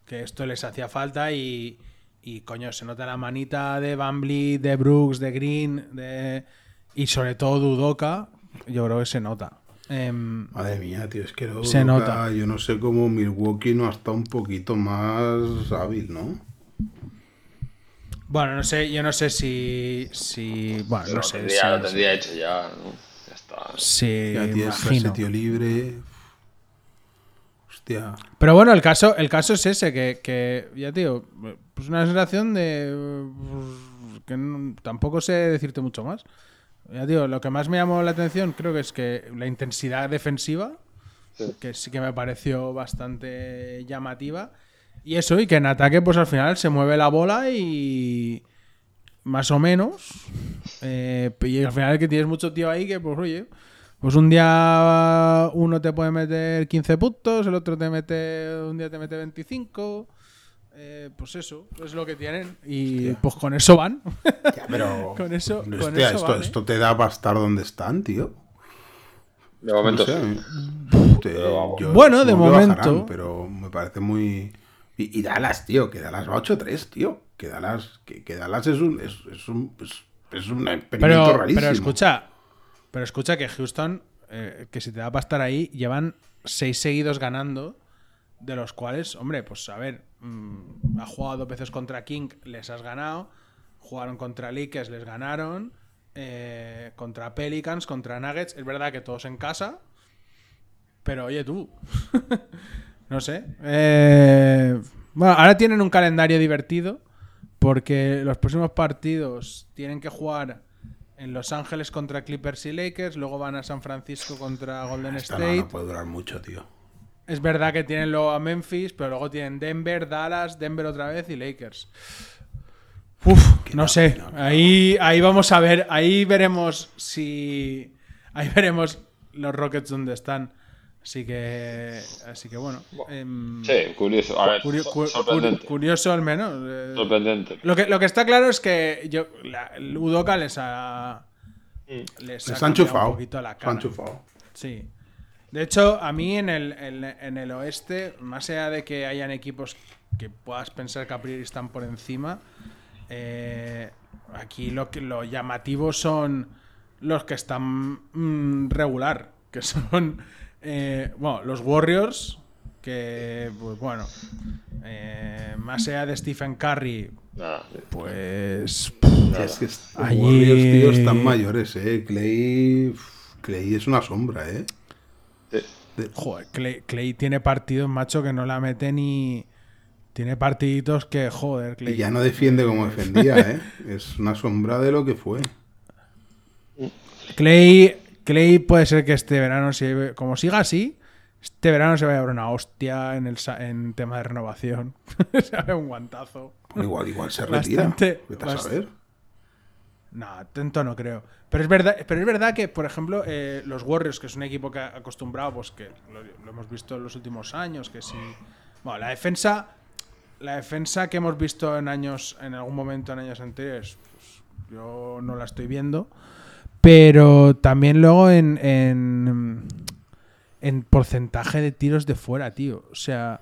que esto les hacía falta y, y coño, se nota la manita de Bambly, de Brooks, de Green, de, y sobre todo de Udoka, yo creo que se nota. Em, Madre mía, tío, es que no, Se nota. Yo no sé cómo Milwaukee no ha estado un poquito más hábil, ¿no? bueno, no sé, yo no sé si. si bueno, no lo, sé. tendría, si- lo tendría hecho ya, ¿no? Ya está. Sí, Ya tienes ese imagino. tío libre. Hostia. Pero bueno, el caso, el caso es ese, que, que ya tío, pues una sensación de pues, que no- tampoco sé decirte mucho más. Ya tío, lo que más me llamó la atención creo que es que la intensidad defensiva, Sí. que sí que me pareció bastante llamativa. Y eso, y que en ataque, pues al final se mueve la bola y más o menos. Eh, y al final que tienes mucho tío ahí que, pues oye, pues un día uno te puede meter 15 puntos, el otro te mete, un día te mete 25. eh, pues eso, es lo que tienen. Y pues con eso van. Ya, pero. Con eso- con Hostia, eso esto, van, ¿eh? esto te da para estar donde están, tío. De momento No sé, sí. te- yo Bueno, de momento. bajarán, pero me parece muy. Y, y Dallas, tío, que Dallas va 8-3, tío. Que Dallas, que, que Dallas es un. Es, es un. Es, es un experimento Pero, rarísimo. pero escucha, pero escucha que Houston, eh, que si te da para estar ahí, llevan seis seguidos ganando, de los cuales, hombre, pues a ver, mm, ha jugado dos veces contra King, les has ganado, jugaron contra Lakers, les ganaron, eh, contra Pelicans, contra Nuggets, es verdad que todos en casa, pero oye tú, no sé. eh, bueno, ahora tienen un calendario divertido porque los próximos partidos tienen que jugar en Los Ángeles contra Clippers y Lakers, luego van a San Francisco contra Golden Esta no, State. no puede durar mucho, tío. Es verdad que tienen luego a Memphis, pero luego tienen Denver, Dallas, Denver otra vez y Lakers. Uf, no sé. Ahí, ahí vamos a ver, ahí veremos si. Ahí veremos los Rockets donde están. Así que. Así que bueno. em, Sí, curioso. A ver, curio- so- cu- sorprendente. cu- curioso al menos. eh, Sorprendente. lo que, lo que está claro es que yo, la, el Udoka les ha. Les ha Les han cambiado chufado. un poquito la Les cara. han chufado. Sí. De hecho, a mí en el, en, en el oeste, más allá de que hayan equipos que puedas pensar que a priori están por encima, eh, aquí lo, que, lo llamativo son los que están mm, regular, que son eh, bueno, los Warriors, que, pues bueno, eh, más allá de Stephen Curry, Nada. pues... Sí, es que Allí- Warriors, tío, están mayores, eh. Clay. Clay es una sombra, eh. De- Joder, Clay, Clay tiene partidos, macho, que no la mete ni. Tiene partiditos que, joder, Clay. Y ya no defiende como defendía, ¿eh? Es una sombra de lo que fue. Clay, Clay puede ser que este verano, si, como siga así, este verano se vaya a dar una hostia en el en tema de renovación. se va un guantazo. Bueno, igual, igual se retira. Bastante- Vete a saber. No, tanto no creo. Pero es verdad, pero es verdad que, por ejemplo, eh, los Warriors, que es un equipo que ha acostumbrado, pues que lo, lo hemos visto en los últimos años, que sí. Bueno, la defensa. La defensa que hemos visto en años, en algún momento en años anteriores, pues yo no la estoy viendo. Pero también luego en, en, en porcentaje de tiros de fuera, tío. O sea,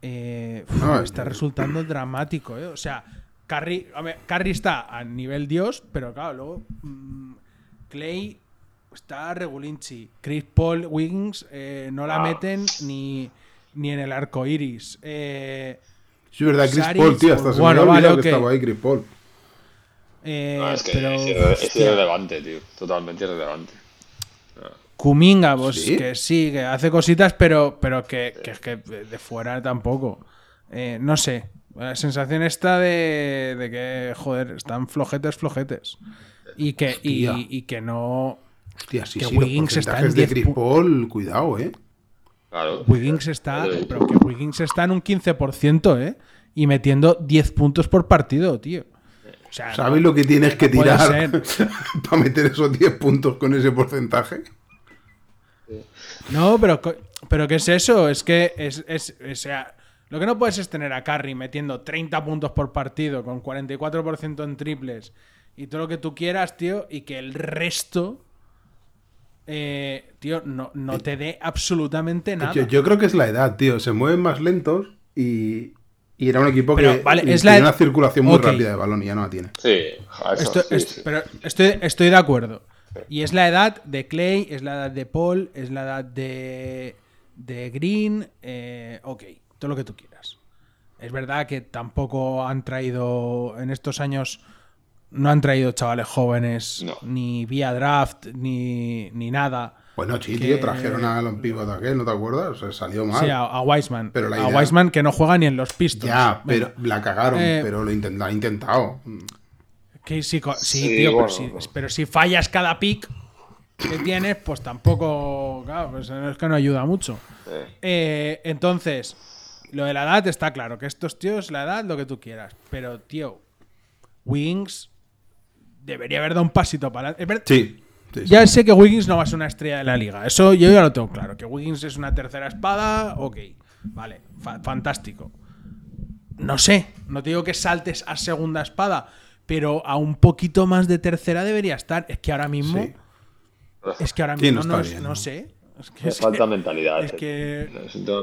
eh, uf, No, está eh, resultando dramático, ¿eh? O sea, Curry está a nivel Dios, pero claro, luego mm, Clay está regulinchi. Chris Paul, Wiggins eh, no la Ah. meten ni, ni en el arco iris. Eh, Sí, es verdad, Chris Paul, tío. Hasta se bueno, me vale, que ok. estaba ahí Chris Paul. Eh, No, es que pero, es, irre- es hostia, irrelevante, tío. Totalmente irrelevante. Kuminga, pues ¿Sí? que sí, que hace cositas, pero, pero que, que es que de fuera tampoco. Eh, no sé. La sensación está de, de que, joder, están flojetes, flojetes. Y que, y, que no. Hostia, sí, Que sí, los Wiggins está en de 10 Chris pu- Paul, cuidado, ¿eh? Claro. Wiggins está. Pero que Wiggins está en un 15%, ¿eh? Y metiendo 10 puntos por partido, tío. O sea, ¿Sabes lo que tienes que tirar para meter esos 10 puntos con ese porcentaje? No, pero, pero ¿qué es eso? Es que es, es- o sea, lo que no puedes es tener a Curry metiendo 30 puntos por partido con 44% en triples y todo lo que tú quieras, tío, y que el resto, eh, tío, no, no te dé absolutamente nada. Yo, yo creo que es la edad, tío. Se mueven más lentos y, y era un equipo Pero, que vale, es la- una circulación muy rápida de balón y ya no la tiene. Sí, eso, Esto- sí, est- sí. Pero estoy, estoy de acuerdo. Y es la edad de Clay, es la edad de Paul, es la edad de, de Green. eh, ok, todo lo que tú quieras. Es verdad que tampoco han traído en estos años. No han traído chavales jóvenes, No. ni vía draft, ni, ni nada. Bueno, sí, Que- tío, trajeron a Alon Pivot aquel, ¿no te acuerdas? O sea, salió mal. Sí, a, a Wiseman. Pero la a Wiseman que no juega ni en los Pistons. ya, Venga. pero la cagaron, Eh, pero lo intent- han intentado. Que sí, sí, Sí, tío, bueno, pero, si, bueno. pero si fallas cada pick que tienes, pues tampoco. Claro, pues es que no ayuda mucho. Eh, Eh, entonces, lo de la edad está claro, que estos tíos, la edad, lo que tú quieras. Pero, tío, Wings debería haber dado un pasito para adelante. Sí. Ya sé que Wiggins no va a ser una estrella de la liga. Eso yo ya lo tengo claro. Que Wiggins es una tercera espada, ok. Vale, fa- fantástico. No sé, no te digo que saltes a segunda espada, pero a un poquito más de tercera debería estar. Es que ahora mismo. Sí. Es que ahora Sí, mismo no no, está es- bien, no ¿no? sé. Es que, Le es falta que- mentalidad, Es eh. que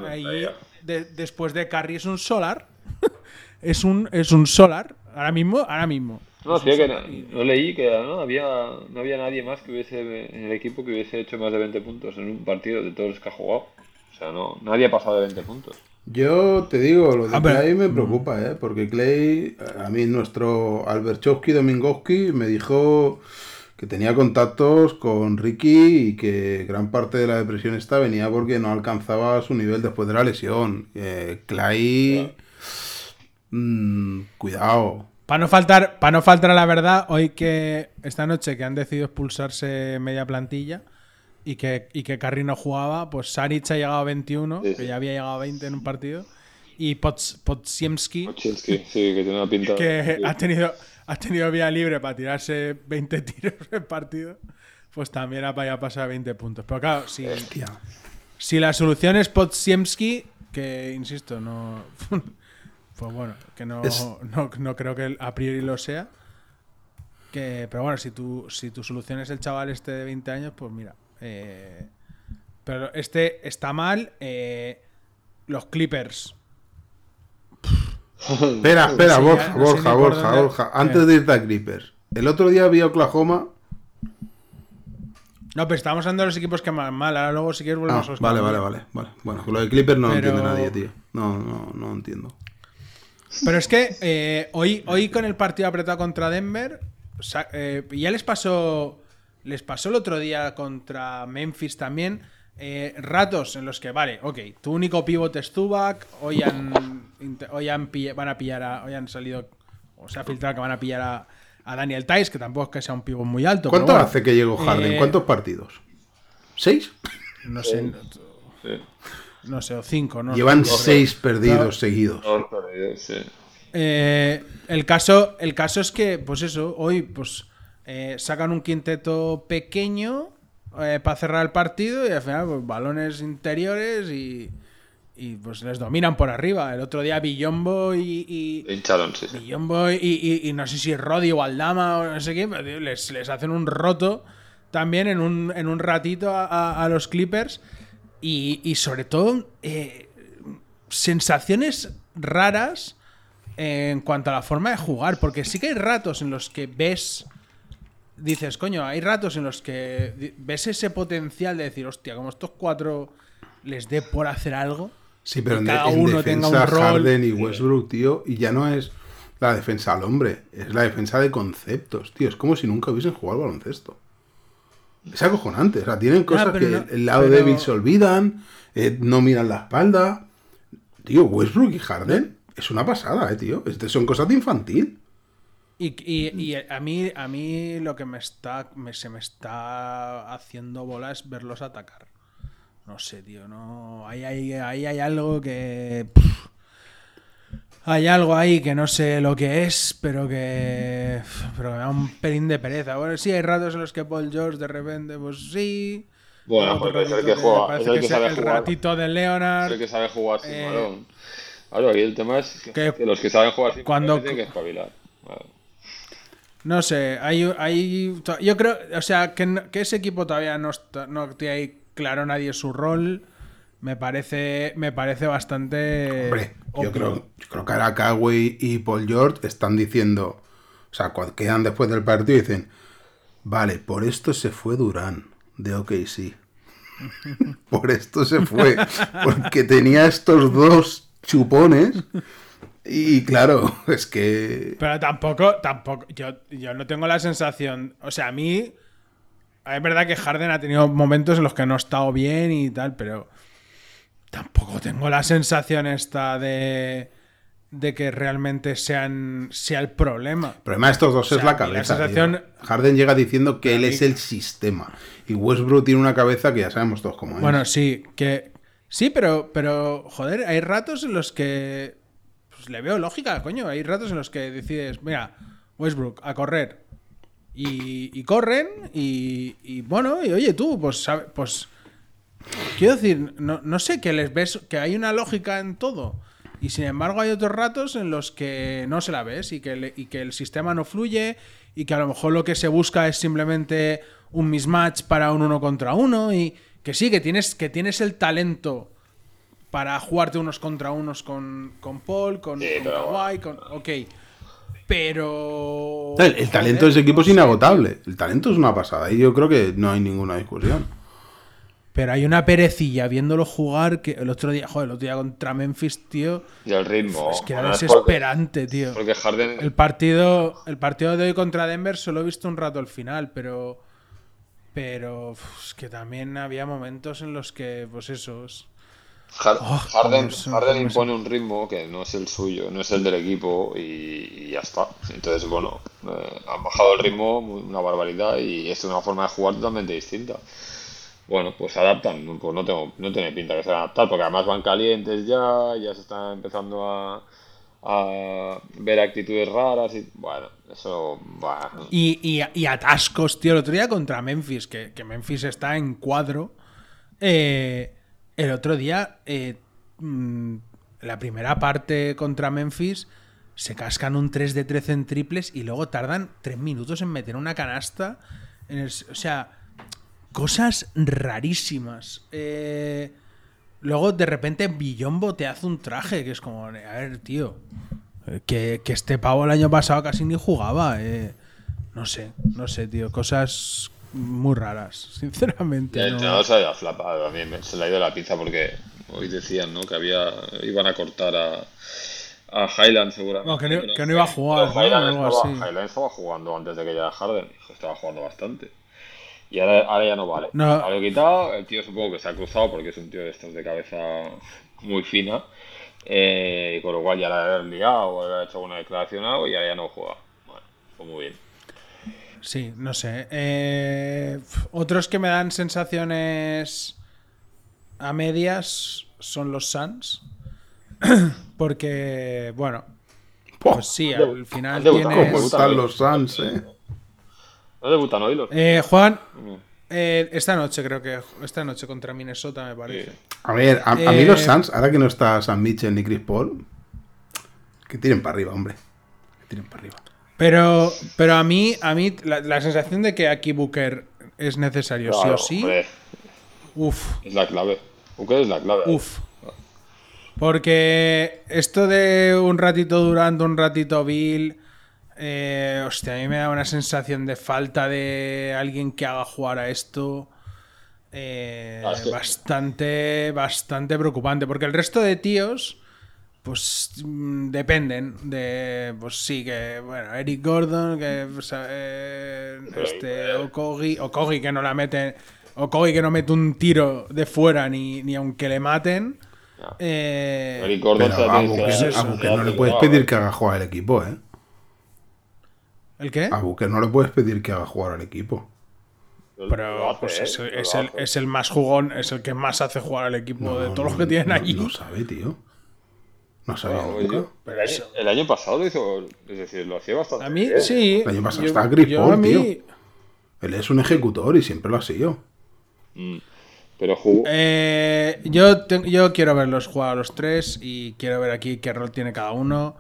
ahí, de- después de Carry es un solar. es un es un solar. Ahora mismo, ahora mismo. No, hacía que no, no leí que no había, no había nadie más que hubiese en el equipo que hubiese hecho más de 20 puntos en un partido de todos los que ha jugado. O sea, no, nadie ha pasado de 20 puntos. Yo te digo, lo de Ah, pero- Clay me preocupa, ¿eh? Porque Clay, a mí nuestro Alberchowski Domingowski me dijo que tenía contactos con Ricky y que gran parte de la depresión esta venía porque no alcanzaba su nivel después de la lesión. Eh, Clay, mm, cuidado. Para no faltar, para no faltar a la verdad, hoy que esta noche que han decidido expulsarse media plantilla y que, y que Carri no jugaba, pues Saric ha llegado a 21, Sí, que ya había llegado a 20 en un partido, y Pots, sí, que tiene una pinta. que sí. ha tenido, ha tenido vía libre para tirarse 20 tiros en partido, pues también ha ya pasado a 20 puntos. Pero claro, si, Hostia. si la solución es Podziemski, que insisto, no. Pues bueno, que no, Es- no, no creo que a priori lo sea. Que, pero bueno, si tu, si tu solución es el chaval este de 20 años, pues mira. eh, pero este está mal. eh, los Clippers. Espera, espera, Sí, Borja, no Borja, Borja, dónde- Borja. Antes de irte a Clippers. El otro día vi a Oklahoma. No, pero estamos hablando de los equipos que van mal. Ahora luego si quieres Ah, volvemos a los vale, vale, vale, vale. Bueno, con lo de Clippers no lo entiende nadie, tío. No, no, no entiendo. Pero es que eh, hoy, hoy con el partido apretado contra Denver, eh, ya les pasó. Les pasó el otro día contra Memphis también. eh, ratos en los que, vale, ok, tu único pivot es Zubac, hoy han, hoy han van a pillar a, hoy han salido, o se ha filtrado que van a pillar a, a Daniel Tice, que tampoco es que sea un pivot muy alto. ¿Cuánto pero bueno, hace que llegó Harden? eh, ¿Cuántos partidos? ¿Seis? No sé, Sí. No sé, o cinco, ¿no? Llevan seis perdidos seguidos. Sí. Eh, el, caso, el caso es que, pues eso, hoy pues eh, sacan un quinteto pequeño eh, para cerrar el partido y al final pues, balones interiores y, y, pues les dominan por arriba. El otro día Villombo y, y, hincharon, sí. Villombo y, y- y no sé si Roddy o Aldama o no sé quién, pero, tío, les, les hacen un roto también en un, en un ratito a, a- a los Clippers y, y sobre todo eh, sensaciones raras en cuanto a la forma de jugar, porque sí que hay ratos en los que ves, dices, coño, hay ratos en los que ves ese potencial de decir, hostia, como estos cuatro les dé por hacer algo. Sí, pero en, cada en uno tenga un rol. Harden y Westbrook, tío, y ya no es la defensa al hombre, es la defensa de conceptos, tío. Es como si nunca hubiesen jugado al baloncesto. Es acojonante, o sea, tienen cosas que no- el lado pero- débil se olvidan, eh, no miran la espalda. Tío, Westbrook y Harden es una pasada, eh, tío. Este- son cosas de infantil. Y, y- y a mí a mí lo que me está me- se me está haciendo bola es verlos atacar. No sé, tío, no ahí hay, ahí hay algo que pff, hay algo ahí que no sé lo que es, pero que pero me da un pelín de pereza. Bueno, sí hay ratos en los que Paul George de repente pues sí. Bueno, porque es el que juega, es el que que sabe el jugar. ratito de Es Leonard. el que sabe jugar sin Eh, balón. Claro, aquí el tema es que, que los que saben jugar sin cuando- balón tienen que espabilar. Vale. No sé, hay, hay yo creo, o sea, que, que ese equipo todavía no, está, no tiene ahí claro nadie su rol. Me parece, me parece bastante. Hombre, yo creo, yo creo que ahora Kawhi y Paul George están diciendo, o sea, cuando quedan después del partido y dicen, vale, por esto se fue Durán de OKC. por esto se fue, porque tenía estos dos chupones y claro, es que... Pero tampoco, tampoco, yo, yo no tengo la sensación, o sea, a mí, es verdad que Harden ha tenido momentos en los que no ha estado bien y tal, pero tampoco tengo la sensación esta de, de que realmente sean, sea el problema. El problema de estos dos O sea, es la y la cabeza. sensación-. Harden llega diciendo que él es el sistema y Westbrook tiene una cabeza que ya sabemos todos cómo es. Bueno, sí, que. Sí, pero, pero, joder, hay ratos en los que. Pues le veo lógica, coño. Hay ratos en los que decides, mira, Westbrook, a correr. Y, y corren, y, y bueno, y oye, tú, pues, pues. Quiero decir, no, no sé, que les ves, que hay una lógica en todo. Y sin embargo, hay otros ratos en los que no se la ves y que, le- y que el sistema no fluye y que a lo mejor lo que se busca es simplemente un mismatch para un uno contra uno y que sí, que tienes, que tienes el talento para jugarte unos contra unos con, con Paul, con, Sí, con pero Kawhi, con... Ok. Pero... El, el talento de ese equipo es inagotable. El talento es una pasada y yo creo que no hay ninguna discusión. Pero hay una perecilla viéndolo jugar que el otro día, joder, el otro día contra Memphis, tío, Y el ritmo. es que era Bueno, porque- desesperante, tío. Porque Harden. El partido, el partido de hoy contra Denver solo he visto un rato al final, pero. Pero es que también había momentos en los que, pues eso. es- Har- Oh, Harden, se- Harden impone un ritmo que no es el suyo, no es el del equipo y, y ya está. Entonces, bueno, eh, han bajado el ritmo una barbaridad y es una forma de jugar totalmente distinta. Bueno, pues se adaptan, pues no, tengo, no tiene pinta que se van adaptar porque además van calientes ya, ya se están empezando a, a ver actitudes raras y bueno, eso va. Y, y- y atascos, tío. El otro día contra Memphis, que, que Memphis está en cuadro. eh, el otro día, eh, mm, la primera parte contra Memphis, se cascan un 3 de 13 en triples y luego tardan 3 minutos en meter una canasta. En el, o sea, cosas rarísimas. Eh, luego, de repente, Billombo te hace un traje que es como, a ver, tío. Que, que este pavo el año pasado casi ni jugaba. eh. No sé, no sé, tío. Cosas muy raras, sinceramente. El no. se ha ido a flapado también, se le ha ido la pinza porque hoy decían ¿no? que había iban a cortar a, a Highland seguramente. No, que no- que no iba a jugar. Highland, estaba. Highland estaba jugando antes de que llegara Harden, estaba jugando bastante. Y ahora, ahora ya no vale. No. Ahora lo he quitado, el tío supongo que se ha cruzado porque es un tío de estos de cabeza muy fina. eh, y con lo cual ya la ha liado o ha hecho alguna declaración o algo y ahora ya no juega. Bueno, pues muy bien. Sí, no sé. Eh, otros que me dan sensaciones a medias son los Suns. Porque, bueno, pues sí, al final han debutado, ¿Cómo tienes... están los Suns, eh? ¿No debutan hoy los? Eh, Juan, Mm. eh, esta noche creo que... Esta noche contra Minnesota, me parece. Sí. A ver, a, a mí Eh, los Suns, ahora que no está Sam Mitchell ni Chris Paul, que tiren para arriba, hombre. Que tiren para arriba. Pero, pero a mí, a mí la, la sensación de que aquí Booker es necesario Claro, sí o sí, hombre, uff, es la clave. Booker es la clave. uff. Porque esto de un ratito Durant, un ratito Bill, eh, hostia, a mí me da una sensación de falta de alguien que haga jugar a esto. eh, Ah, es que- Bastante, bastante preocupante. Porque el resto de tíos, pues mm, dependen de, pues sí, que, bueno, Eric Gordon, que, o sea, eh, este, Okogi, Okogi que no la mete, Okogi que no mete un tiro de fuera ni, ni aunque le maten. Eh, Eric Gordon Pero se la a tiene que Booker, dar, eso, a se la Booker no le tiene puedes pedir que haga jugar al equipo, ¿eh? ¿El qué? A Booker no le puedes pedir que haga jugar al equipo. Pero hace, pues es, el, es el más jugón, es el que más hace jugar al equipo No, de todos los no, que tienen no, allí. No sabe, tío. No sabía nunca. yo- el, año, el año pasado lo hizo, es decir, lo hacía bastante A mí bien. sí. El año pasado mí- tío. Él es un ejecutor y siempre lo ha sido. Mm. Pero jugó. Eh, yo, te- yo quiero verlos jugar a los tres y quiero ver aquí qué rol tiene cada uno.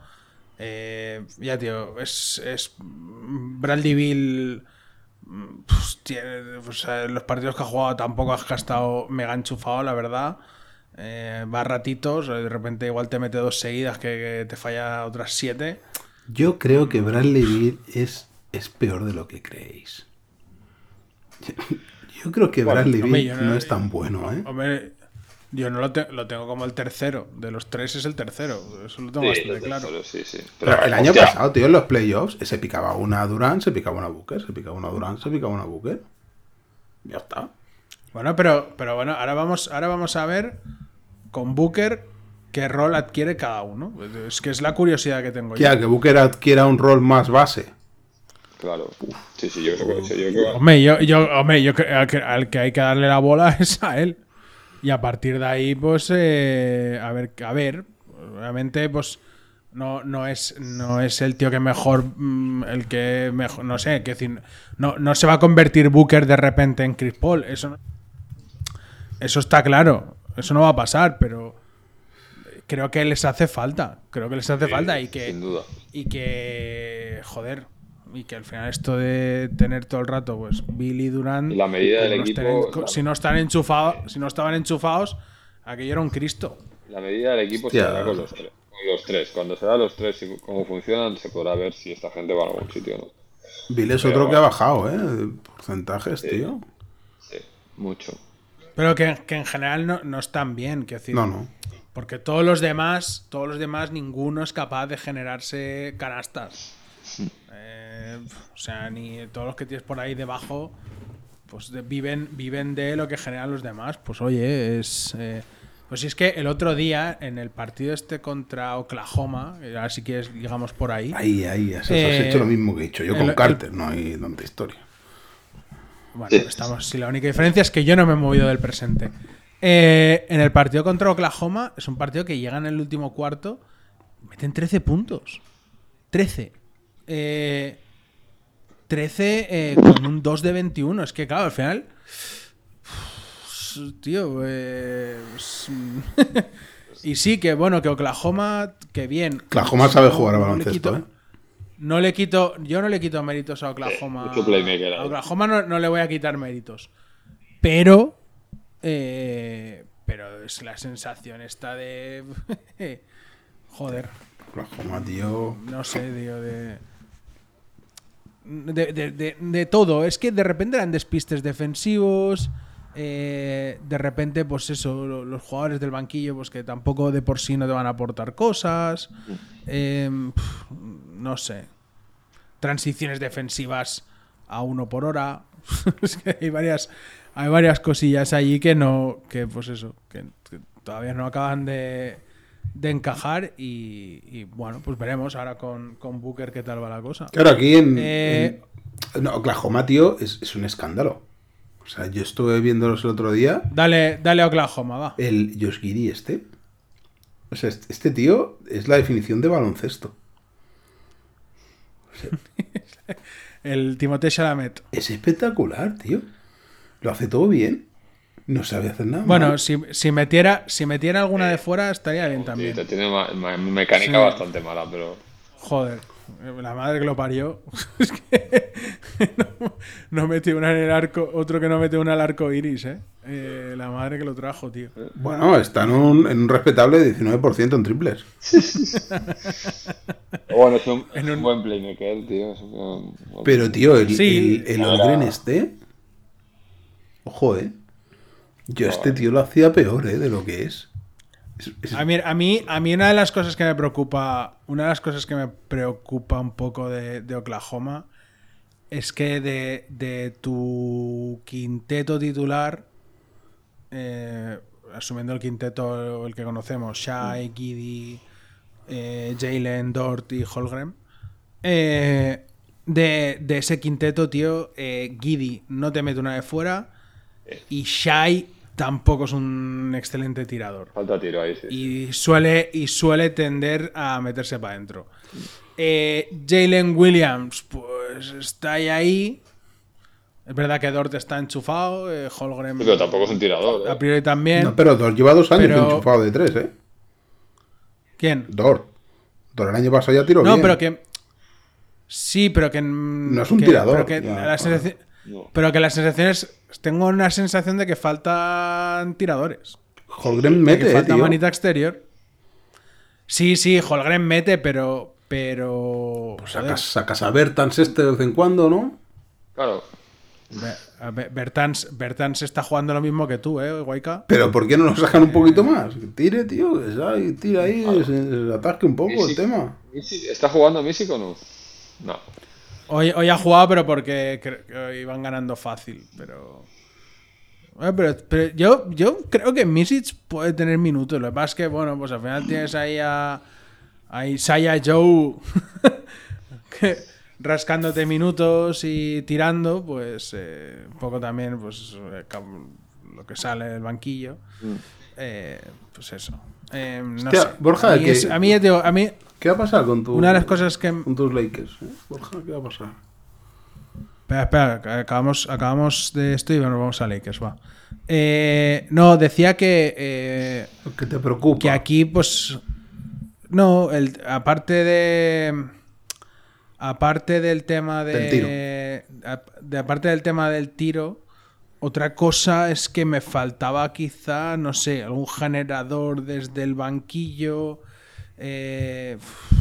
Eh, ya, tío, es, es Bradley Bill. mm, pues, tiene- o sea, los partidos que ha jugado tampoco has gastado mega enchufado, la verdad. Eh, va a ratitos, de repente igual te mete dos seguidas que, que te falla otras siete. Yo creo que Bradley Beal es, es peor de lo que creéis. Yo creo que Bradley yo no- no es tan bueno, ¿eh? Hombre, yo no lo, te- lo tengo como el tercero. De los tres es el tercero. Eso lo tengo Sí, bastante claro. solo, sí, sí. Pero el año hostia, pasado, tío, en los playoffs, se picaba una Durant, se picaba una Booker, se picaba una Durant, se picaba una Booker. Ya está. Bueno, pero, pero bueno, ahora vamos, ahora vamos a ver con Booker qué rol adquiere cada uno. Es que es la curiosidad que tengo yo. Ya, que Booker adquiera un rol más base. Claro. Sí, sí, yo creo que sí, yo creo que- Hombre, yo, yo, hombre, yo creo que al que hay que darle la bola es a él. Y a partir de ahí, pues, eh, a ver, a ver, obviamente, pues, no, no es, no es el tío que mejor, mm, el que mejor, no sé, que decir, no, no se va a convertir Booker de repente en Chris Paul. Eso, no- eso está claro. Eso no va a pasar, pero creo que les hace falta. Creo que les hace falta y que Sin duda. y que joder y que al final esto de tener todo el rato pues Billy Durant Y la medida del no equipo, claro. si no están enchufados si no estaban enchufados aquello era un Cristo La medida del equipo Hostia. se dará con los, tres, con los tres. Cuando se da los tres y cómo funcionan, se podrá ver si esta gente va a algún sitio o no. Bill es Pero- otro que ha bajado, ¿eh? Porcentajes, tío. Sí, mucho. pero que, que en general no, no están bien quiero decir No, no. porque todos los demás todos los demás ninguno es capaz de generarse canastas Eh, o sea ni todos los que tienes por ahí debajo pues de- viven, viven de lo que generan los demás. Pues oye, es. eh, pues si es que el otro día, en el partido este contra Oklahoma, eh, ahora si quieres, digamos por ahí. Ahí, ahí, has, has Eh, hecho lo mismo que he hecho yo el- con el- Carter, no hay tanta historia. Bueno, estamos. Si la única diferencia es que yo no me he movido del presente. Eh, en el partido contra Oklahoma, es un partido que llega en el último cuarto, meten 13 puntos. 13. Eh, 13 eh, con un 2 de 21. Es que, claro, al final. Tío, eh, es- y sí, que bueno, que Oklahoma, que bien. Oklahoma sabe jugar a baloncesto, ¿eh? No le quito, yo no le quito méritos a Oklahoma. mucho playmaker ahí. a Oklahoma no, no le voy a quitar méritos. Pero, eh, pero es la sensación esta de, joder, Oklahoma, tío. no sé, tío, de, de, de- de- todo. Es que de repente eran despistes defensivos. eh, de repente, pues eso, lo- los jugadores del banquillo, pues que tampoco de por sí no te van a aportar cosas. pf, no sé. Transiciones defensivas a uno por hora. es que hay varias, hay varias cosillas allí que no, que pues eso, que todavía no acaban de, de encajar y, y, bueno, pues veremos ahora con, con Booker qué tal va la cosa. Claro, aquí en, Eh, en- no, Oklahoma, tío, es, es un escándalo. O sea, yo estuve viéndolos el otro día. Dale, dale a Oklahoma, va. El Josh Giddy este. O sea, este, este tío es la definición de baloncesto. El Timothée Chalamet. Es espectacular, tío. Lo hace todo bien. No sabe hacer nada. Bueno, mal. si, si metiera, si metiera alguna de fuera estaría bien Sí, también. tiene ma- ma- mecánica Sí. bastante mala, pero. Joder, la madre que lo parió. es que no, no metió una en el arco, otro que no metió una al arco iris, ¿eh? Eh, La madre que lo trajo, tío. Bueno, está en un, en un respetable 19% en triples. Bueno, es un, En un un- buen playmaker, tío. es un- Pero, tío, el, Sí. el, el este. Ojo, eh. Yo a este tío lo hacía peor, eh, de lo que es. Es- es- A mí, a, mí, a mí una de las cosas que me preocupa, una de las cosas que me preocupa un poco de, de Oklahoma es que de, de tu quinteto titular, eh, asumiendo el quinteto el que conocemos, Shai, Giddy, eh, Jalen, Dort y Holgren, eh, de, de ese quinteto, tío, eh, Giddy no te mete una de fuera y Shai tampoco es un excelente tirador Falta tiro ahí, sí. y suele, y suele tender a meterse para adentro. Eh, Jalen Williams, pues está ahí, ahí. Es verdad que Dort está enchufado, eh, Holgren pero tampoco es un tirador. a ¿eh? priori también. No, pero Dort lleva dos años Pero- enchufado de tres, eh. ¿Quién? Dort. Dort el año pasado ya tiró No, bien. pero que. Sí, pero que. No es un tirador, Pero que, ya, la sensación- No. pero que las sensaciones. Tengo una sensación de que faltan tiradores. Holgren mete, que eh, falta tío. manita exterior. Sí, sí, Holgren mete, pero. Pero. joder, Sacas, sacas a Bertans este de vez en cuando, ¿no? Claro. Bertans, Bertans está jugando lo mismo que tú, ¿eh, Guayca? Pero ¿por qué no lo sacan un poquito más? Que Tire, tío, que tira ahí, se, se atasque un poco el tema. Misic- ¿Está jugando Misic o no? No. Hoy, hoy ha jugado, pero porque que iban ganando fácil, pero. Eh, pero, pero yo, yo creo que Misic puede tener minutos. Lo que pasa es que, bueno, pues al final tienes ahí a. a Isaiah Joe que- rascándote minutos y tirando, pues eh, un poco también, pues eh, lo que sale del banquillo. Eh, pues eso. Eh, no Hostia, sé. Borja, a mí, que- es- a mí, digo, a mí ¿Qué va a pasar con, tu, una de las cosas que. con tus Lakers? eh? Borja, ¿qué va a pasar? Espera, espera, acabamos, acabamos de esto y bueno, vamos a Lakers, va. Eh, no, decía que, eh, que te preocupa. que aquí, pues. No, el, aparte de. Aparte del tema de, Del tiro. a- de- Aparte del tema del tiro, otra cosa es que me faltaba quizá, no sé, algún generador desde el banquillo. Eh,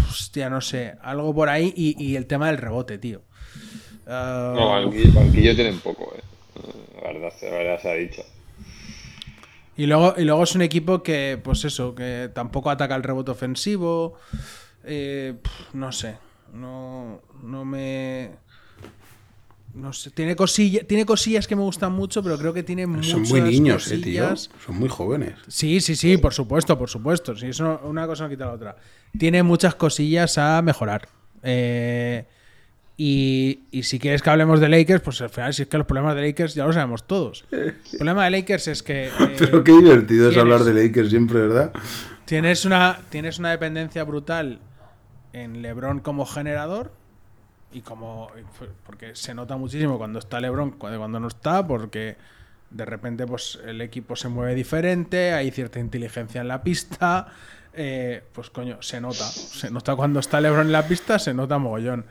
hostia, no sé, algo por ahí y, y el tema del rebote, tío. Ah, No, banquillo, banquillo tienen poco, eh. La verdad, la verdad se ha dicho. Y luego, y luego es un equipo que, pues eso, que tampoco ataca el rebote ofensivo. Eh, no sé. No, no me. No sé. Tiene, cosilla, tiene cosillas que me gustan mucho, pero creo que tiene muchas Son muy niños, eh, tío. cosillas. Son muy jóvenes. Sí, sí, sí, por supuesto, por supuesto. Sí, eso una cosa no quita la otra. Tiene muchas cosillas a mejorar. Eh, y, y si quieres que hablemos de Lakers, pues al final, si es que los problemas de Lakers ya lo sabemos todos. El problema de Lakers es que. eh, Pero qué divertido es hablar de Lakers siempre, ¿verdad? Tienes una, tienes una dependencia brutal en LeBron como generador y como porque se nota muchísimo cuando está LeBron cuando no está porque de repente pues el equipo se mueve diferente, hay cierta inteligencia en la pista, eh, pues coño, se nota, se nota cuando está LeBron en la pista, se nota mogollón.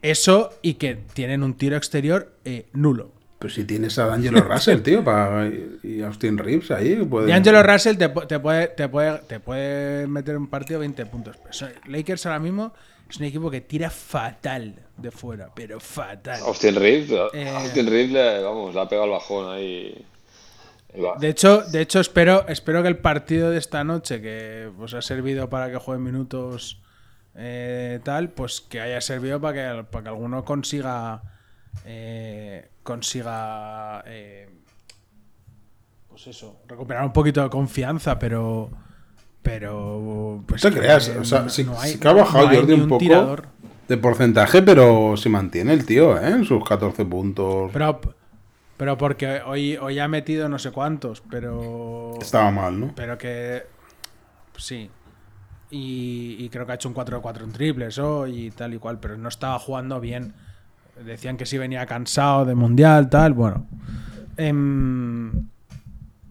Eso y que tienen un tiro exterior eh, nulo. Pues si tienes a D'Angelo Russell, tío, para, y Austin Reeves ahí. Puede... Y Angelo Russell te, te puede, te, puede, te puede meter un partido 20 puntos. Lakers ahora mismo es un equipo que tira fatal de fuera, pero fatal. Austin Reeves, Eh. Austin Reeves, le- vamos, le ha pegado el bajón ahí. De hecho, de hecho espero, espero que el partido de esta noche, que pues, ha servido para que jueguen minutos eh, tal, pues que haya servido para que, para que alguno consiga eh, consiga, eh, pues eso, recuperar un poquito de confianza, pero, pero, pues No te creas, o sea, sí, no hay- sí que ha bajado no Jordi un poco tirador. de porcentaje, pero se mantiene el tío, ¿eh? En sus 14 puntos. Pero, pero porque hoy, hoy ha metido no sé cuántos, pero, Estaba mal, ¿no? pero que sí. Y, y creo que ha hecho un 4-4 en triples hoy y tal y cual, pero no estaba jugando bien. Decían que sí venía cansado de mundial, tal. Bueno, Em,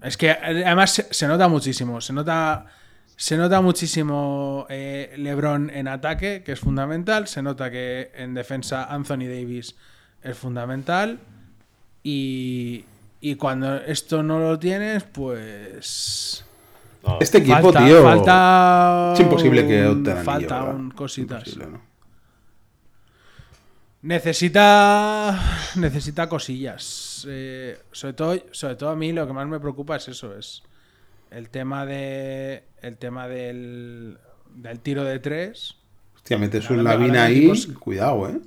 es que además se, se nota muchísimo. Se nota, se nota muchísimo eh, LeBron en ataque, que es fundamental. Se nota que en defensa Anthony Davis es fundamental. Y, y cuando esto no lo tienes, pues. No, Este equipo, falta, tío. falta es imposible que un- opten anillo, Falta ¿verdad? un cositas. Imposible, ¿no? Necesita. Necesita cosillas. Eh, sobre todo, sobre todo a mí lo que más me preocupa es eso, es el tema de. El tema del. del tiro de tres. Hostia, metes un me ahí. equipos- Cuidado, ¿eh?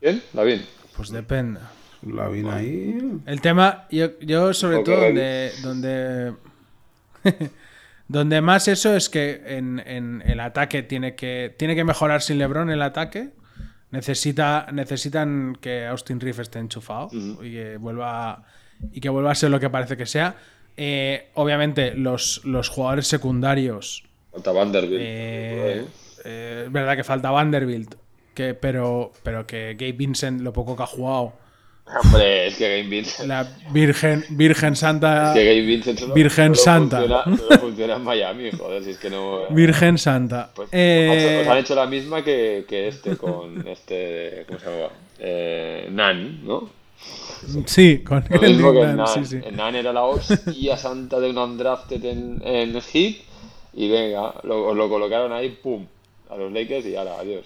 ¿Quién? David. Pues depende. Un Lavin ahí. El tema, yo, yo sobre todo donde, donde, donde más eso es que en, en el ataque tiene que, tiene que mejorar sin LeBron el ataque. Necesita, necesitan que Austin Reeves esté enchufado y que vuelva y que vuelva a ser lo que parece que sea. Eh, obviamente los, los jugadores secundarios Falta Vanderbilt. eh, eh, es verdad que falta Vanderbilt, que, pero, pero que Gabe Vincent, lo poco que ha jugado, Hombre, es que Game Vincent. la Virgen, Virgen Santa. Es que Game Vincent solo, Virgen solo Santa. Funciona, solo funciona en Miami, joder, si es que no. Virgen Santa. Pues, Eh, os han hecho la misma que, que este con este. ¿Cómo se llama? Eh, Nan, ¿no? Sí, con Lo el mismo que Nan, Nan. sí, sí. Nan era la hostia santa de un undrafted en, en Heat. Y venga, lo, lo colocaron ahí, pum, a los Lakers y ahora, adiós.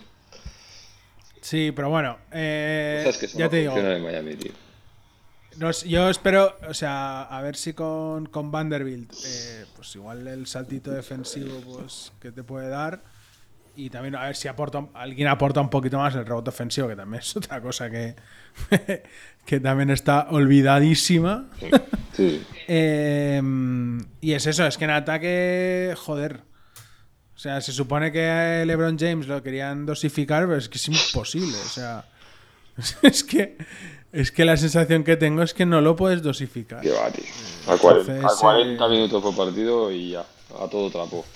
Sí, pero bueno, eh, Cosas que ya te digo. funcionan en Miami, tío. nos- yo espero, o sea, a ver si con, con Vanderbilt, eh, pues igual el saltito defensivo pues que te puede dar. Y también a ver si aporta, alguien aporta un poquito más el rebote ofensivo, que también es otra cosa que, que también está olvidadísima. Sí, sí. Eh, y es eso, es que en ataque, joder. O sea, se supone que LeBron James lo querían dosificar, pero es que es imposible. O sea, es que, es que la sensación que tengo es que no lo puedes dosificar. Que va, tío. A 40, a Entonces, 40 eh, minutos por partido y ya, a todo trapo.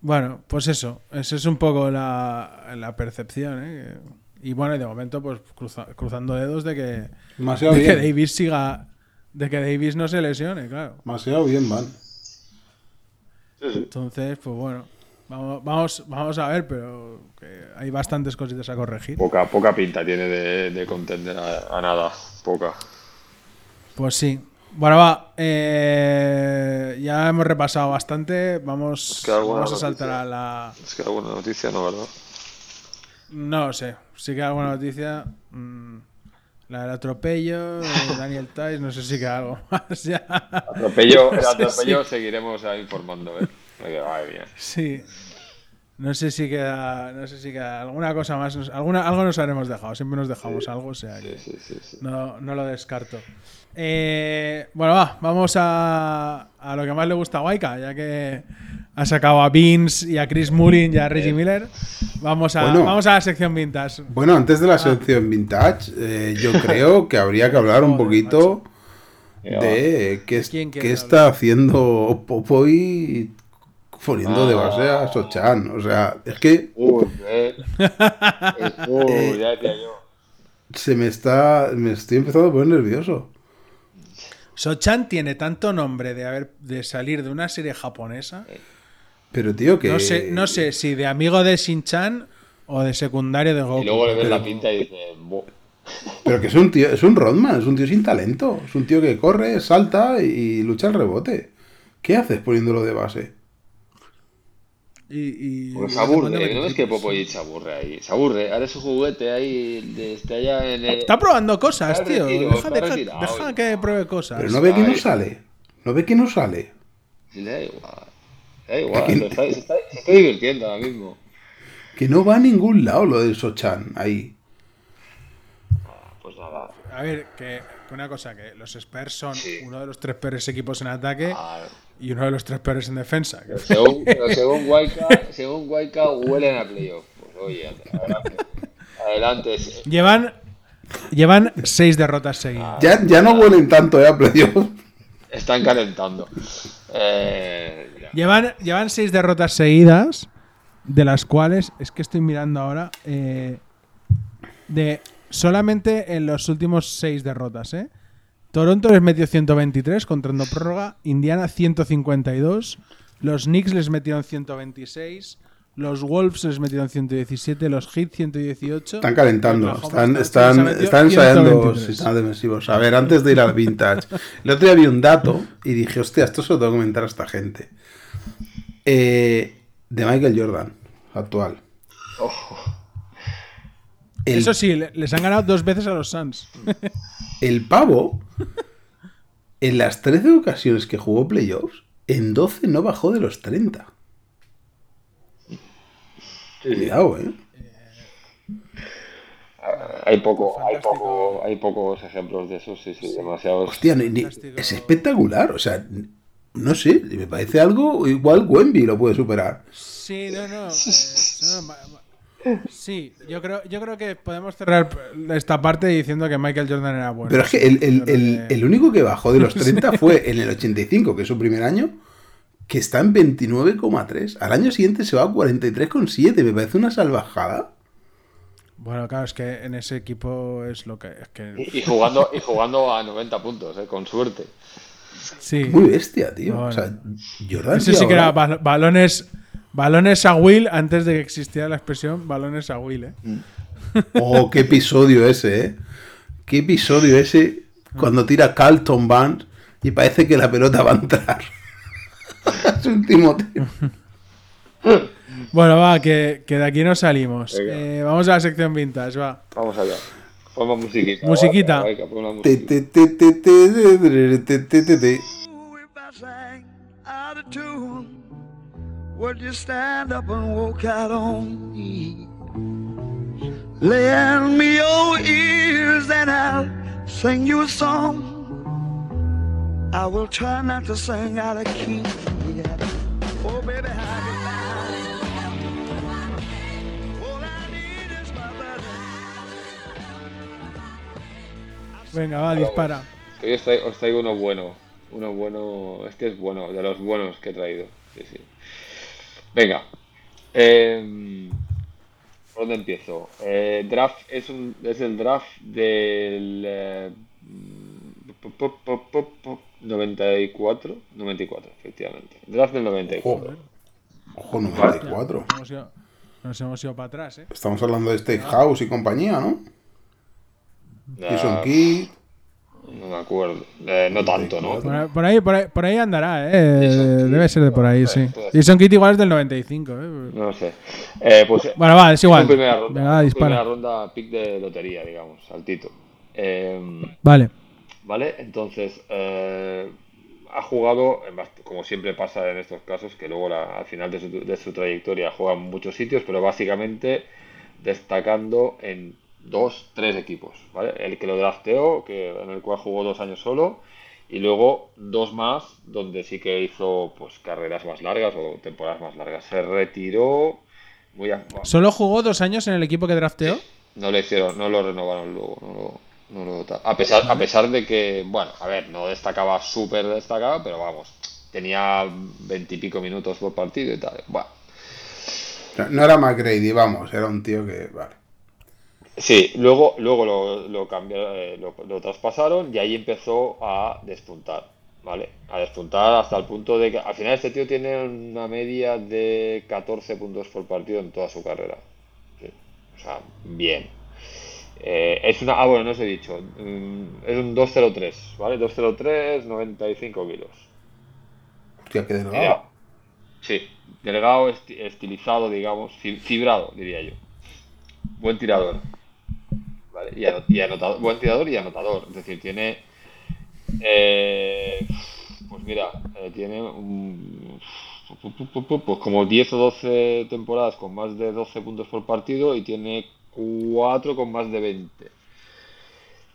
Bueno, pues eso, esa es un poco la, la percepción. ¿eh? Y bueno, y de momento, pues cruza- cruzando dedos de que, Demasiado de que bien. Davis siga, de que Davis no se lesione, claro. Demasiado bien, van. Entonces, pues bueno, vamos, vamos, vamos a ver, pero que hay bastantes cositas a corregir. Poca, poca pinta tiene de, de contender a, a nada. Poca. Pues sí. Bueno, va. eh, ya hemos repasado bastante. Vamos, vamos a saltar noticia? a la. Es que alguna noticia no, ¿verdad? No lo sé. Sí que alguna noticia. mm, la del atropello Daniel Tice. No sé si queda algo más ya. Atropello, el atropello seguiremos informando, ¿eh? Madre mía. Sí. No sé si queda. No sé si queda alguna cosa más. nos- Alguna, algo nos habremos dejado. Siempre nos dejamos algo. O sea que. Sí, sí, sí. No, no lo descarto. Eh, bueno, va, vamos a, a lo que más le gusta a Waika, ya que ha sacado a Vince y a Chris Mullin y a Reggie Miller. Vamos a, Bueno. vamos a la sección vintage. Bueno, antes de Ah. la sección vintage, eh, yo creo que habría que hablar un poquito de qué, es- ¿Quién qué está haciendo Popoy poniendo de Ah. base a Sochan. O sea, es que Uy, eh. Uy, ya decía yo. se me está. Me estoy empezando a poner nervioso. Sochan tiene tanto nombre de, haber, de salir de una serie japonesa. Pero, tío, que. No sé, no sé si de amigo de Shin-Chan o de secundario de Goku. Y luego le ves pero- la pinta y dices. Pero que es un tío, es un Rodman, es un tío sin talento. Es un tío que corre, salta y lucha el rebote. ¿Qué haces poniéndolo de base? Y, y- Porque y se aburre, ¿no es que triples. Popovic se aburre ahí? Se aburre, ahora su juguete ahí, de- está allá en el... Está probando cosas, Está tío. retiro, Deja, está deja- retirado. deja que pruebe cosas. Pero no ve que no sale. No ve que no sale. Sí, le da igual. Le da igual, se está, se está- se está divirtiendo ahora mismo. Que no va a ningún lado lo del Sochan ahí. nada. A ver, que que una cosa, que los Spurs son Sí. uno de los tres peores equipos en ataque Ah, y uno de los tres peores en defensa. pero según, pero según Waika, según huelen a playoff. Pues oye, adelante. Adelante. sí. Llevan, llevan seis derrotas seguidas. Ya, ya no huelen tanto, ¿eh? A playoff. Están calentando. Eh. Llevan, llevan seis derrotas seguidas, de las cuales, es que estoy mirando ahora, eh, de solamente en los últimos seis derrotas, ¿eh? Toronto les metió 123 contando prórroga, Indiana 152, los Knicks les metieron 126, los Wolves les metieron 117, los Heat 118. Están calentando, están, están, están ensayando 123. sistemas defensivos. A ver, antes de ir al vintage, el otro día vi un dato y dije, hostia, esto se lo tengo que comentar a esta gente. Eh, de Michael Jordan, actual. El, Eso sí, le- les han ganado dos veces a los Suns. el pavo, en las 13 ocasiones que jugó playoffs, en 12 no bajó de los 30. Sí, sí. Cuidado, ¿eh? Hay poco, hay poco, hay pocos ejemplos de eso, sí, sí, demasiados. Hostia, ni- ni- Fantástico. es espectacular. O sea, no sé, me parece algo igual Wemby lo puede superar. Sí, no, no. eh, no, sí, yo creo, yo creo que podemos cerrar esta parte diciendo que Michael Jordan era bueno. Pero es que el, único que bajó de los 30 fue en el 85, que es su primer año, que está en 29,3. Al año siguiente se va a 43,7. Me parece una salvajada. Bueno, claro, es que en ese equipo es lo que. Es que Y, y jugando, y jugando a 90 puntos, eh, con suerte. sí. Muy bestia, tío. Bueno. O sea, Jordan. Ese sí que era ahora- bal- balones. Balones a Will antes de que existiera la expresión balones a Will, ¿eh? Oh, qué episodio ese, ¿eh? Qué episodio ese cuando tira Carlton Barnes y parece que la pelota va a entrar. Su último tiro. Bueno, va, que, que de aquí no salimos. Eh, vamos a la sección vintage, va. Vamos allá. Ponme musiquita. Musiquita. Would you stand up and walk out on me? Lend me your ears and I'll sing you a song. I will try not to sing out of key. Yeah. Oh, baby. Venga, va, dispara. Hoy os traigo, os traigo uno bueno. Uno bueno. Este es bueno, de los buenos que he traído. Sí, sí. Venga. Eh, ¿Por dónde empiezo? Eh, draft es, un, es el draft del. eh, pop, pop, pop, pop, pop, 94. 94, efectivamente. Draft del 94. Ojo, 94. Hemos ido- nos hemos ido para atrás, ¿eh? Estamos hablando de Steakhouse y compañía, ¿no? Nah, Jason Kidd. No me acuerdo. Eh, no tanto, ¿no? Por ahí, por ahí, por ahí, por ahí andará, ¿eh? Jason. Debe ser de por ahí, sí. Jason Kidd igual es del 95, ¿eh? No sé. Eh, pues, Bueno, va, es igual. En primera ronda, Venga, dispara. primera ronda pick de lotería, digamos, saltito. Eh, Vale. vale, entonces eh, ha jugado, como siempre pasa en estos casos, que luego la- al final de su, de su trayectoria juega en muchos sitios, pero básicamente destacando en dos, tres equipos, ¿vale? El que lo drafteó, que, en el cual jugó dos años solo, y luego dos más, donde sí que hizo pues carreras más largas o temporadas más largas. Se retiró muy a- ¿Solo jugó dos años en el equipo que drafteó? no le hicieron, no lo renovaron luego, no lo, no lo a pesar, a pesar de que, bueno, a ver, no destacaba súper destacado, pero vamos, tenía veintipico minutos por partido y tal. Bueno, No, no era McGrady, vamos, era un tío que. Vale. Sí, luego, luego lo, lo cambiaron, eh, lo, lo traspasaron y ahí empezó a despuntar, ¿vale? A despuntar hasta el punto de que al final este tío tiene una media de 14 puntos por partido en toda su carrera. Sí, O sea, bien. Eh, es una. Ah, bueno, no os he dicho. mm, Es un 203, ¿vale? 203, 95 kilos. Hostia, qué delgado. sí, delgado, esti- estilizado, digamos, fi- fibrado, diría yo. Buen tirador. ¿Vale? Y, ano- y anotador, buen tirador y anotador. Es decir, tiene. eh, pues mira, eh, tiene un- pues como 10 o 12 temporadas con más de 12 puntos por partido y tiene 4 con más de 20.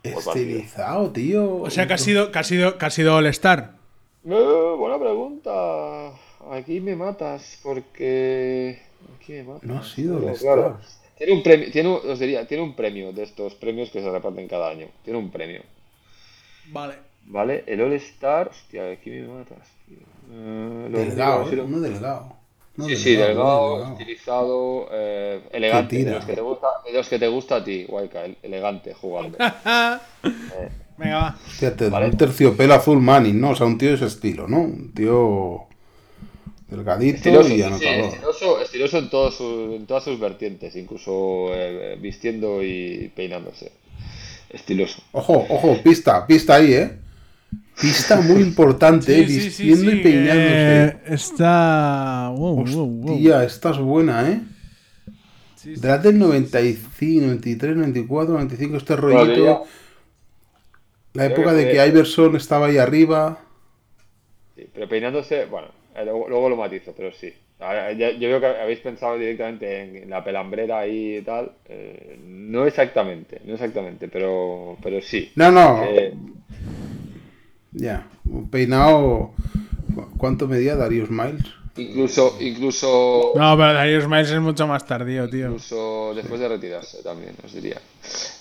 por partido. Estilizado, tío. O sea, que ha sido, que ha sido, que ha sido All-Star. Eh, buena pregunta. Aquí me matas porque. Aquí me matas. No ha sido Pero, el claro, Star. Tiene un premio, tiene, un- os diría, tiene un premio de estos premios que se reparten cada año. Tiene un premio. Vale. ¿Vale? El All Star. Hostia, aquí me matas, tío. Eh, lo Delgado, digo, ¿eh? Uno delgado. Sí, sí, delgado, estilizado, eh, elegante. De los, que te gusta, de los que te gusta a ti, Waika, el- elegante jugando. Venga, va. Hostia, te- Vale. Un terciopelo azul Manning, ¿no? O sea, un tío de ese estilo, ¿no? Un tío delgadito Estiloso, y sí, sí, anotador. estiloso, estiloso en, todos sus- en todas sus vertientes, incluso eh, vistiendo y peinándose. Estiloso. Ojo, ojo, pista, pista ahí, ¿eh? Pista muy importante, ¿eh? Vistiendo y peinándose. que Está. Wow, wow, wow. Hostia, esta es buena, ¿eh? Sí, sí. De las del 95, 93, 94, 95, este rollito. diría- La época que de que Iverson estaba ahí arriba. Sí, pero peinándose, bueno, eh, luego, luego lo matizo, pero sí. Yo veo que habéis pensado directamente en, en la pelambrera ahí y tal. eh, no exactamente, no exactamente, pero, pero sí. No, no, Eh, ya. Un peinado. ¿cu- ¿Cuánto medía Darius Miles? incluso, incluso, No, pero Darius Miles es mucho más tardío, tío. incluso después de retirarse también, os diría.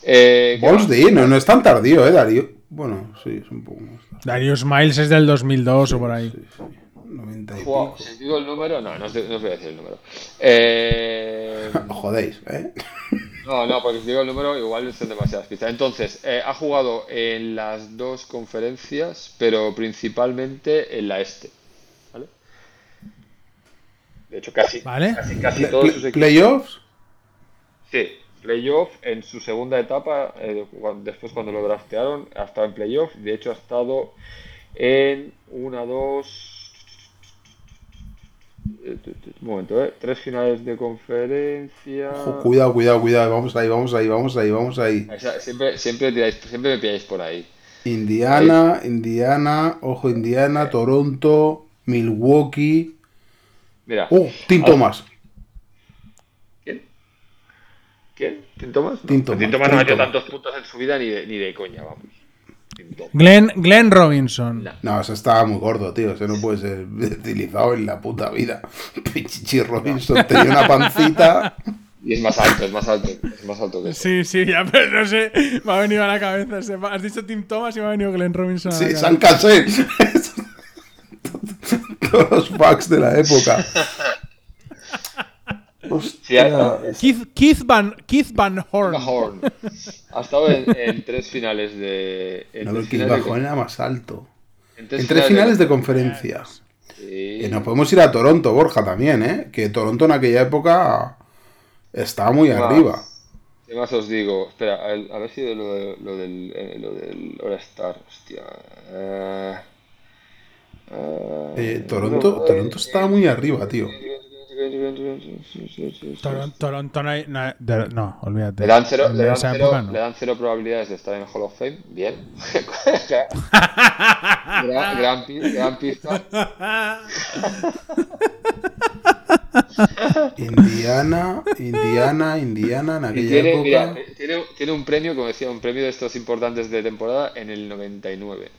Eh, no, no es tan tardío, ¿eh, Darío? Bueno, sí, es un poco más. Darius Miles es del 2002 o por ahí. Sí, sí. 90 y Jugado- pico. si digo el número, no, no os, no os voy a decir el número. Eh, Jodéis, ¿eh? no, no, porque si digo el número, igual son demasiadas pistas. Entonces, eh, ha jugado en las dos conferencias, pero principalmente en la este. ¿Vale? De hecho, casi, Vale. casi, casi todos sus equipos. ¿Playoffs? Sí, playoff en su segunda etapa, eh, después cuando lo draftearon, ha estado en playoff. De hecho, ha estado en una, dos. Eh, Un momento, ¿eh? Tres finales de conferencia. Ojo, cuidado, cuidado, cuidado. Vamos ahí, vamos ahí, vamos ahí, vamos ahí. Siempre, siempre, tiráis- siempre me pilláis por ahí. Indiana, Indiana, ojo, Indiana, Toronto, Milwaukee. Mira. Oh, Tim Ah, Thomas. ¿Quién? ¿Quién? ¿Tim Thomas? No, Tim Thomas, Tim Thomas no ha Thomas. tantos puntos en su vida ni de, ni de coña, vamos. Glenn, Glenn Robinson. No. No, ese estaba muy gordo, tío. Ese no puede ser utilizado en la puta vida. Pichichi Robinson tenía una pancita. Y es más alto, es más alto, es más alto que eso. Sí, sí, ya, pero no sé. Me ha venido a la cabeza. ese- Has dicho Tim Thomas y me ha venido Glenn Robinson. a Sí. San Casé. Todos los packs de la época. Hostia. Keith, Keith Van, Keith Van Horn. Horn. Ha estado en, en tres finales de. En No, tres finales de- bajón era más alto. en En tres finales de conferencia. Sí. Y nos podemos ir a Toronto, Borja, también, ¿eh? Que Toronto en aquella época estaba muy Más. arriba. ¿Qué más os digo? Espera, a, ver- a ver si de lo, de- lo del, eh, lo del All-Star. Hostia. Eh, eh, Eh, Toronto, no, Toronto eh, estaba muy arriba, tío. Toron- Toronto no hay. No, de- no, olvídate. Le dan, cero, En le, dan cero, época no. le dan cero probabilidades de estar en el Hall of Fame. Bien. gran, gran, gran pista. Indiana, Indiana, Indiana en aquella tiene, época. mira, tiene, tiene un premio, como decía, un premio de estos importantes de temporada en el 99.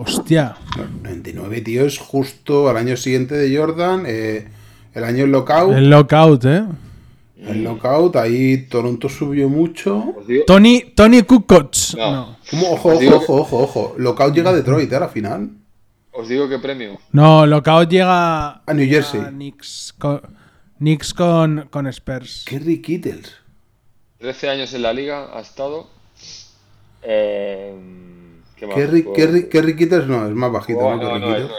Hostia. No, 99, tío, es justo al año siguiente de Jordan. eh, el año del lockout. El lockout, ¿eh? El lockout, ahí Toronto subió mucho. Tony, Tony Kukoc. No. No. ¿Cómo? Ojo, ojo, ojo, ojo, ojo. Lockout llega a Detroit, ¿eh? A la final. os digo qué premio. No, lockout llega A New Jersey. a Knicks con, Knicks con, con Spurs. Kerry Kittles. 13 años en la liga ha estado. Eh, ¿qué más? Kerry, Kerry, Kerry Kittles no, es más bajito, jugaba- ¿no? no, es, es.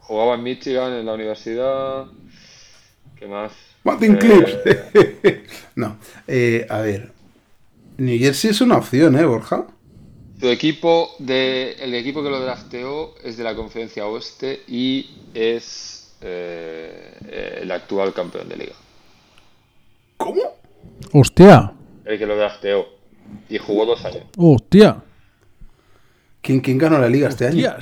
Jugaba en Michigan, en la universidad. ¿Qué más? Martin Eh, Clips. no. Eh, a ver. New Jersey es una opción, ¿eh, Borja? Su equipo, de, el equipo que lo drafteó es de la conferencia oeste y es eh, el actual campeón de liga. ¿Cómo? Hostia. El que lo drafteó. Y jugó dos años. Hostia. ¿Quién, quién ganó la liga este año?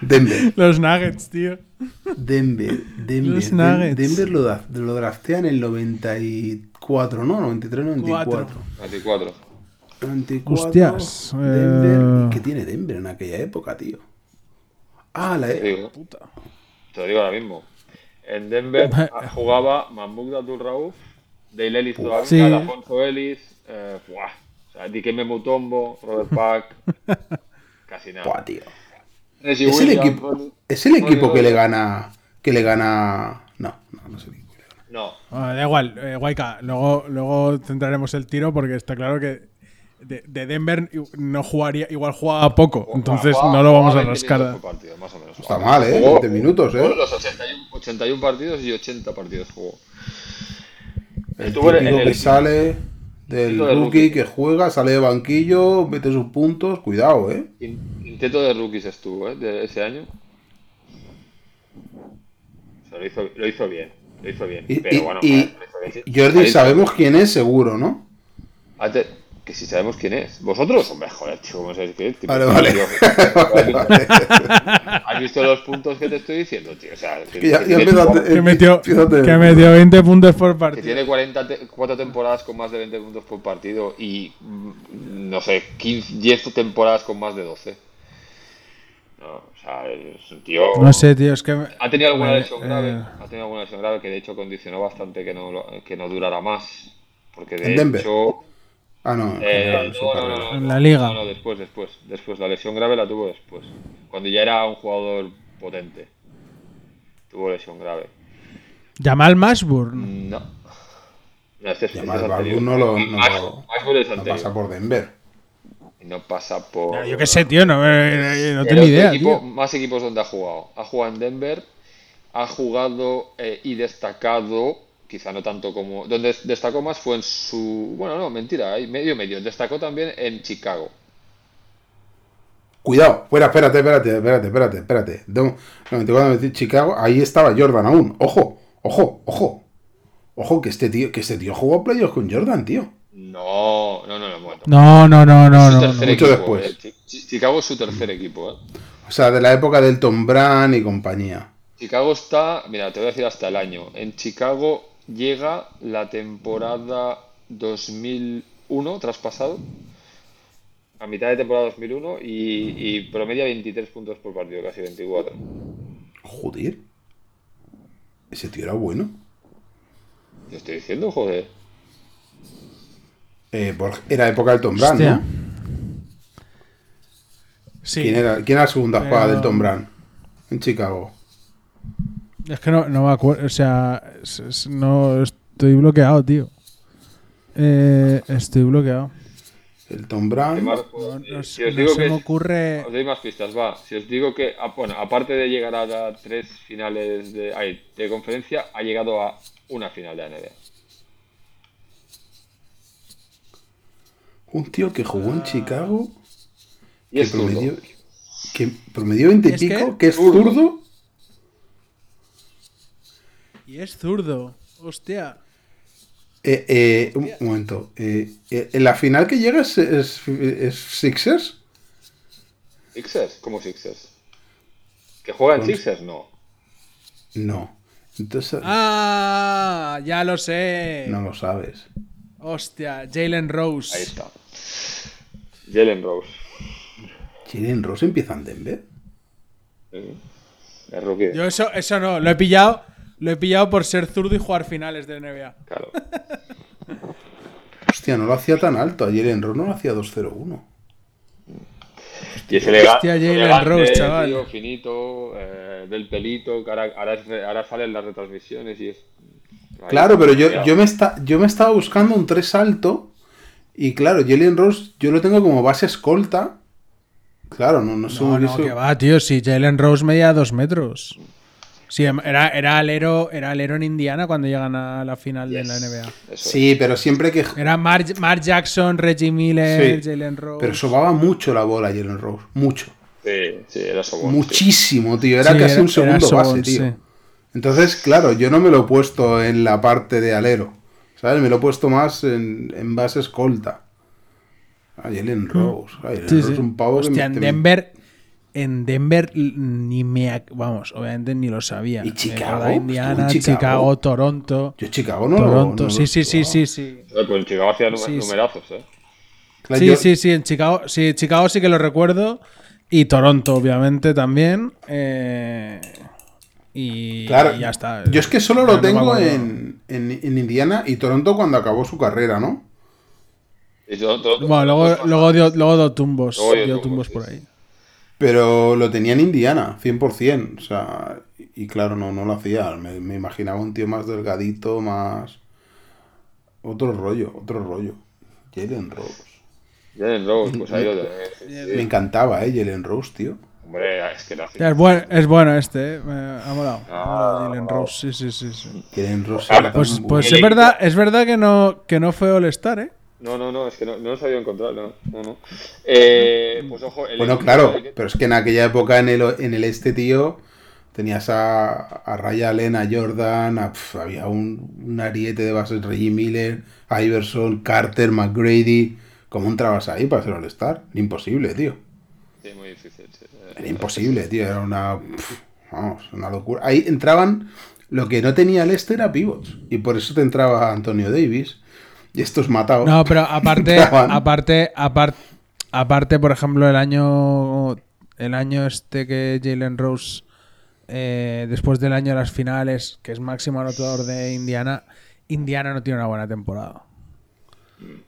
Denver. Los Nuggets, tío. Denver. Denver. Los Nuggets. Denver lo, da- lo draftean en el 94, ¿no? 93, 94. 24. 94. Hostias, Denver. eh. ¿Qué tiene Denver en aquella época, tío? Ah, la Te digo, te lo digo ahora mismo. En Denver ah, jugaba Mahmoud Abdul Rauf, Dale Ellis todavía, Sí. Alfonso Ellis, eh, buah, o sea, Dikembe Mutombo, Robert Pack, casi nada. Buah, tío. Reggie Es el equipo, es el equipo que le gana. Que le gana. No, no, no es el equipo. que le gana. No, Ah, da igual, eh, Guayca, luego, luego centraremos el tiro porque está claro que de, de Denver no jugaría, igual jugaba poco, entonces Jugaba- no lo vamos a jugaba 20 rascar. minutos por partido, más o menos. Está mal, ¿eh? Jugó- 20 minutos, ¿eh? Los 81, 81 partidos y 80 partidos jugó. El Estuvo en el- que sale del rookie, rookie. que juega, sale de banquillo, mete sus puntos. Cuidado, ¿eh? In- Intento de rookies estuvo, ¿eh? De ese año. O sea, lo hizo, lo hizo bien. Lo hizo bien. Y, pero y- bueno, y- joder, lo hizo bien, sí. Jordi, sabemos quién es, seguro, ¿no? Antes- que si sabemos quién es. ¿Vosotros? Hombre, joder, tío, ¿cómo sabéis quién es? Tío, Vale, vale. tío, Vale, vale. ¿Has visto los puntos que te estoy diciendo, tío? O sea, que, Que ya, que Que metió, fíjate. que metió 20 puntos por que partido. tiene 44 temporadas con más de 20 puntos por partido y, mm, no sé, 15, 10 temporadas con más de 12. No, o sea, es un tío... No sé, tío, es que... me- Ha tenido alguna Eh, lesión grave, eh. ha tenido alguna lesión grave que de hecho condicionó bastante que no, lo- que no durara más. Porque de hecho... Ah, no, en eh, no, En la liga. No, no, después, después, después. La lesión grave la tuvo después. Cuando ya era un jugador potente. Tuvo lesión grave. Jamal Mashburn. No. No, este es- Jamal este anterior. no lo- no Max- lo- pasa por Denver. No pasa por. Yo qué sé, tío, no, eh, no El tengo ni idea, equipo- tío. Más equipos donde ha jugado. Ha jugado en Denver, ha jugado eh, y destacado, quizá no tanto como. Donde destacó más fue en su. Bueno, no, mentira, hay medio medio. Destacó también en Chicago. Cuidado, fuera, espérate, espérate, espérate, espérate, espérate. De un- 94 metí Chicago, ahí estaba Jordan aún. Ojo, ojo, ojo. Ojo, que este tío, que este tío jugó playoffs con Jordan, tío. No, no, no, no, momento. No, no, no, no, Es su no. tercer no. Mucho equipo, después. eh. Chi- Chi- Chicago es su tercer equipo, ¿eh? O sea, de la época del Tom Brand y compañía. Chicago está, mira, te voy a decir hasta el año. En Chicago llega la temporada 2001, traspasado, a mitad de temporada 2001 y, y promedia 23 puntos por partido, casi 24. Joder. Ese tío era bueno. Te estoy diciendo, joder. Eh, por- era época del Tom Brand, Hostia. ¿no? Sí, ¿Quién era, ¿Quién era la segunda Pero- jugada del Tom Brand? En Chicago. Es que no, no me acuerdo, o sea, es- es- no estoy bloqueado, tío. Eh, estoy bloqueado. El Tom no Si os no digo se que me es- ocurre... Os doy más pistas, va. Si os digo que, ah, bueno, aparte de llegar a tres finales de, ay, de conferencia, ha llegado a una final de NBA. Un tío que jugó en Chicago. Y Que es promedió, que promedió 20 y ¿Es pico. qué? Que es Zurdo. Y es zurdo. Hostia. Eh, eh, un momento. eh, eh, ¿En la final que llega es, es- es Sixers? Sixers, ¿cómo Sixers? ¿Que juega en Con- Sixers? No. No. Entonces Ah, ya lo sé. no lo sabes. Hostia, Jalen Rose. Ahí está. Jalen Rose. Jalen Rose empieza en Denver. ¿eh? Yo eso, eso no, lo he pillado. Lo he pillado por ser zurdo y jugar finales de NBA. Claro. Hostia, no lo hacía tan alto. A Jalen Rose no lo hacía 2-0-1. Y es Hostia, Jalen elegante, Rose, chaval. tío, finito, eh, del pelito, que ahora, ahora, es- ahora salen las retransmisiones y es... ahí Claro, pero yo, yo, me está, yo me estaba buscando un 3 alto. Y claro, Jalen Rose yo lo tengo como base escolta. Claro, no, no sé No, no, que va, tío. Si Jalen Rose medía dos metros. Sí, em, era, era, alero, era alero en Indiana cuando llegan a la final de la NBA. Eso Sí, pero siempre que. Era Mark, Mark Jackson, Reggie Miller, Sí, Jalen Rose. Pero sobaba mucho la bola Jalen Rose. Mucho. Sí, sí, era Sobón. Muchísimo, tío. Era Sí, casi era- un segundo era base, tío. sí. Entonces, claro, yo no me lo he puesto en la parte de alero. ¿Sabes? Me lo he puesto más en, en base escolta. A Jalen Rose. A Jalen Mm. Sí, Rose sí. es un pavo que Hostia, me- en me- Denver, en Denver ni me. Vamos, obviamente ni lo sabía. ¿Y Chicago? de Indiana, Chicago. Chicago. Toronto. Yo Chicago no lo- Toronto, no sí, lo- sí, sí, sí, sí. Eh, Pues en Chicago hacía Sí, sí. numerazos, ¿eh? Sí, yo- sí, sí, en Chicago, sí, Chicago sí que lo recuerdo. Y Toronto, obviamente, también. Eh, y, Claro, y ya está. Yo es que solo lo no tengo en, en, en Indiana y Toronto cuando acabó su carrera, ¿no? Y todo- Bueno, luego, luego dio, luego dio tumbos. Luego dio dio tumbos, tumbos sí, por sí. ahí. Pero lo tenía en Indiana, 100%. O sea, y claro, no, no lo hacía. Me, me imaginaba un tío más delgadito, más... Otro rollo, otro rollo. Jalen Rose. Jalen Rose, pues ahí lo tenés. Me encantaba, ¿eh? Jalen Rose, tío. Hombre, es que. Ya, Es, buen- es bueno este, eh. Me ha molado. Ah, Jalen. Rose, sí, sí, sí. sí. Jalen Rose. Pues, pues El es verdad, es verdad que no, que no fue All-Star, ¿eh? No, no, no, es que no, no lo sabía encontrar, no, no, no. Eh, pues ojo, el Bueno, claro, de- pero es que en aquella época en el, en el este, tío, tenías a, a Ray Allen, a Jordan, a- pf, había un, un ariete de bases, Reggie Miller, Iverson, Carter, McGrady. ¿Cómo entrabas ahí para ser All-Star? Imposible, tío. Sí, muy difícil. sí. Era imposible, tío. Era una. pf, vamos, una locura. Ahí entraban. Lo que no tenía el este era pivots. Y por eso te entraba Antonio Davis. Y estos matados. No, pero aparte, aparte, aparte, aparte, por ejemplo, el año, el año este que Jalen Rose, eh, después del año de las finales, que es máximo anotador de Indiana, Indiana no tiene una buena temporada.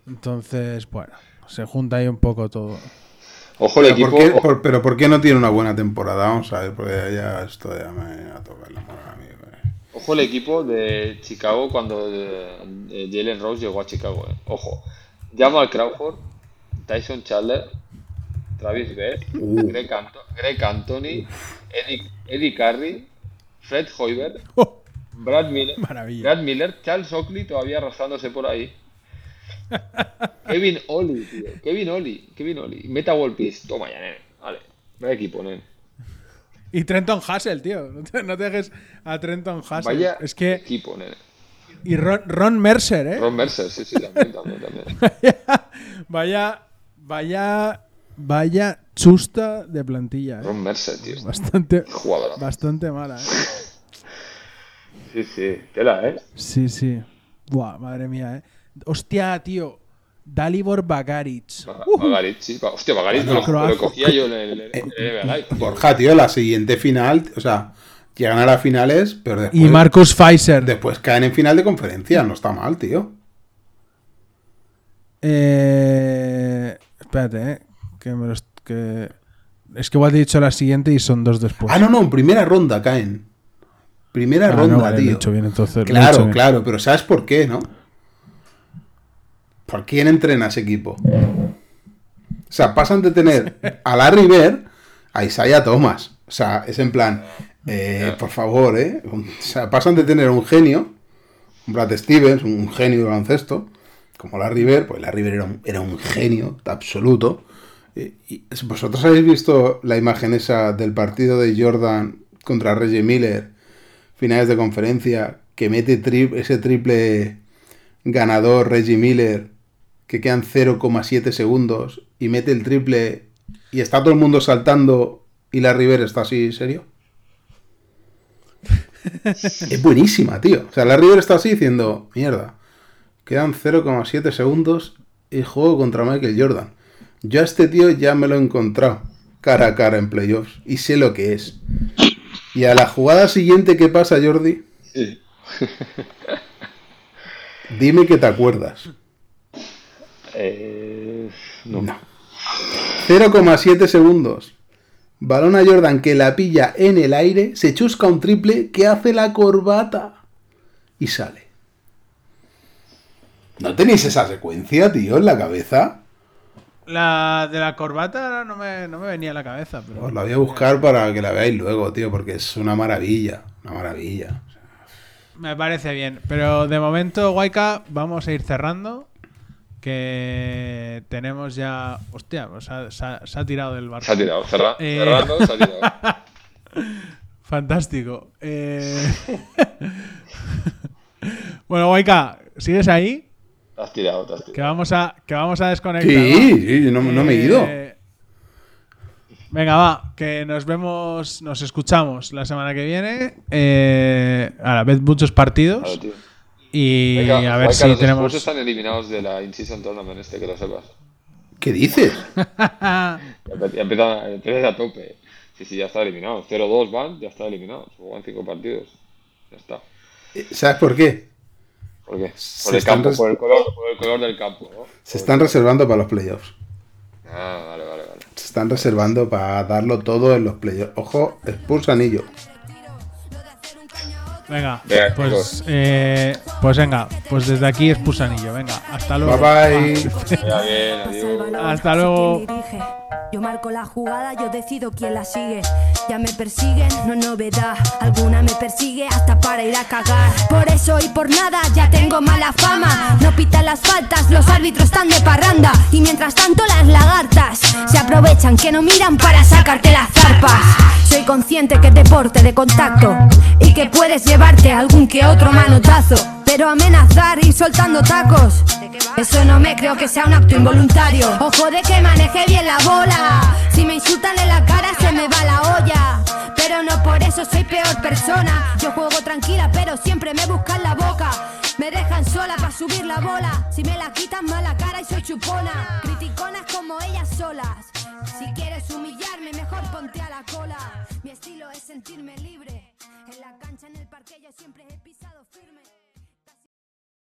Entonces, bueno, se junta ahí un poco todo. Ojo el Pero equipo. ¿por qué, ojo- por- pero ¿por qué no tiene una buena temporada? Vamos a ver, porque ya esto ya me ha tocado la mano a mí. güey. Ojo el equipo de Chicago cuando eh, eh, Jalen Rose llegó a Chicago. eh. Ojo. Jamal Crawford, Tyson Chandler, Travis Best, Uh. Greg, Anto- Greg Anthony, Eddie, Eddie Curry, Fred Hoiberg, ¡Oh! Brad Miller, Maravilla. Brad Miller, Charles Oakley todavía arrastrándose por ahí. Kevin Oli, tío. Kevin Oli, Kevin Oli. Meta World Peace. Toma ya, nene. Vale. Vaya equipo, nene. Y Trenton Hassel, tío. No te, no te dejes a Trenton Hassel. Vaya Es que. equipo, nene. Y Ron, Ron Mercer, ¿eh? Ron Mercer, sí, sí, también, también, también. vaya, vaya, vaya chusta de plantilla, ¿eh? Ron Mercer, tío. Bastante, bastante mala, ¿eh? Sí, sí. Tela, ¿eh? Sí, sí. Buah, madre mía, ¿eh? Hostia, tío. Dalibor Bagaric. Ba- Bagaric, sí. Hostia, Bagaric Bueno, lo, cogía yo en el, Live, tío. Borja, tío, la siguiente final. O sea, llegan a las finales, pero después, Y Marcus Pfizer. después caen en final de conferencia. No está mal, tío. Eh, espérate, ¿eh? Que me los, que... Es que igual te he dicho la siguiente y son dos después. Ah, no, no, en primera ronda caen. Primera Ah, no, ronda, vale, lo he tío. hecho bien, entonces, lo he hecho Claro, bien. claro, pero ¿sabes por qué, no? ¿Por quién entrena ese equipo? O sea, pasan de tener a Larry Bird a Isaiah Thomas. O sea, es en plan, eh, por favor, ¿eh? O sea, pasan de tener un genio, un Brad Stevens, un genio de baloncesto, como Larry Bird, pues Larry Bird era un, era un genio absoluto. Eh, y ¿Vosotros habéis visto la imagen esa del partido de Jordan contra Reggie Miller, finales de conferencia, que mete tri- ese triple ganador Reggie Miller, que quedan 0,7 segundos, y mete el triple y está todo el mundo saltando y la River está así, ¿serio? es buenísima, tío. O sea, la River está así diciendo, mierda, quedan 0,7 segundos y juego contra Michael Jordan. Yo a este tío ya me lo he encontrado cara a cara en playoffs y sé lo que es. Y a la jugada siguiente que pasa, Jordi, Sí. dime que te acuerdas. Eh, no. No. 0,7 segundos. Balón a Jordan que la pilla en el aire, se chusca un triple que hace la corbata y sale. ¿No tenéis esa secuencia, tío, en la cabeza? La de la corbata no me, no me venía a la cabeza, pero... Os la voy a buscar para que la veáis luego, tío, porque es una maravilla. Una maravilla. Me parece bien. Pero de momento, Waika, vamos a ir cerrando. Que tenemos ya. Hostia, pues ha- se, ha, se ha tirado del barco. Se ha tirado. Cerra, Eh. Cerrando, se ha tirado. Fantástico. Eh, bueno, Waika, ¿sigues ahí? Te has tirado, te has Que tirado. vamos a, que vamos a desconectar. Sí, ¿va? sí, no, no me he ido. Eh, Venga, va, que nos vemos, nos escuchamos la semana que viene. Eh, ahora, ved muchos partidos. Claro, tío. Y Venga, a ver si los tenemos. Spurs están eliminados de la In-Season Tournament, este, que lo sepas. ¿Qué dices? Ya empiezan, empiezan a tope. Sí, sí, ya está eliminado. 0-2 van, ya está eliminado. Juegan 5 partidos. Ya está. ¿Sabes por qué? ¿Por qué? Se Por el están campo, res- por el color, por el color del campo, ¿no? Se están reservando para los playoffs. Ah, vale, vale, vale. Se están reservando para darlo todo en los playoffs. Ojo, Spurs anillo. Venga, Venga, pues, eh, pues venga, pues desde aquí es Pusanillo. Venga, hasta luego. Bye bye. Ya bien. Hasta luego. Yo marco la jugada, yo decido quién la sigue. Ya me persiguen, no novedad. Alguna me persigue hasta para ir a cagar. Por eso y por nada ya tengo mala fama. No pitan las faltas, los árbitros están de parranda. Y mientras tanto las lagartas se aprovechan que no miran para sacarte las zarpas. Soy consciente que es deporte de contacto y que puedes llevarte algún que otro manotazo. Pero amenazar y soltando tacos, eso no me creo que sea un acto involuntario. Ojo de que maneje bien la bola. Si me insultan en la cara se me va la olla. Pero no por eso soy peor persona. Yo juego tranquila, pero siempre me buscan la boca. Me dejan sola para subir la bola. Si me la quitan mala cara y soy chupona. Criticonas como ellas solas. Si quieres humillarme, mejor ponte a la cola. Mi estilo es sentirme libre. En la cancha, en el parque, yo siempre he pisado.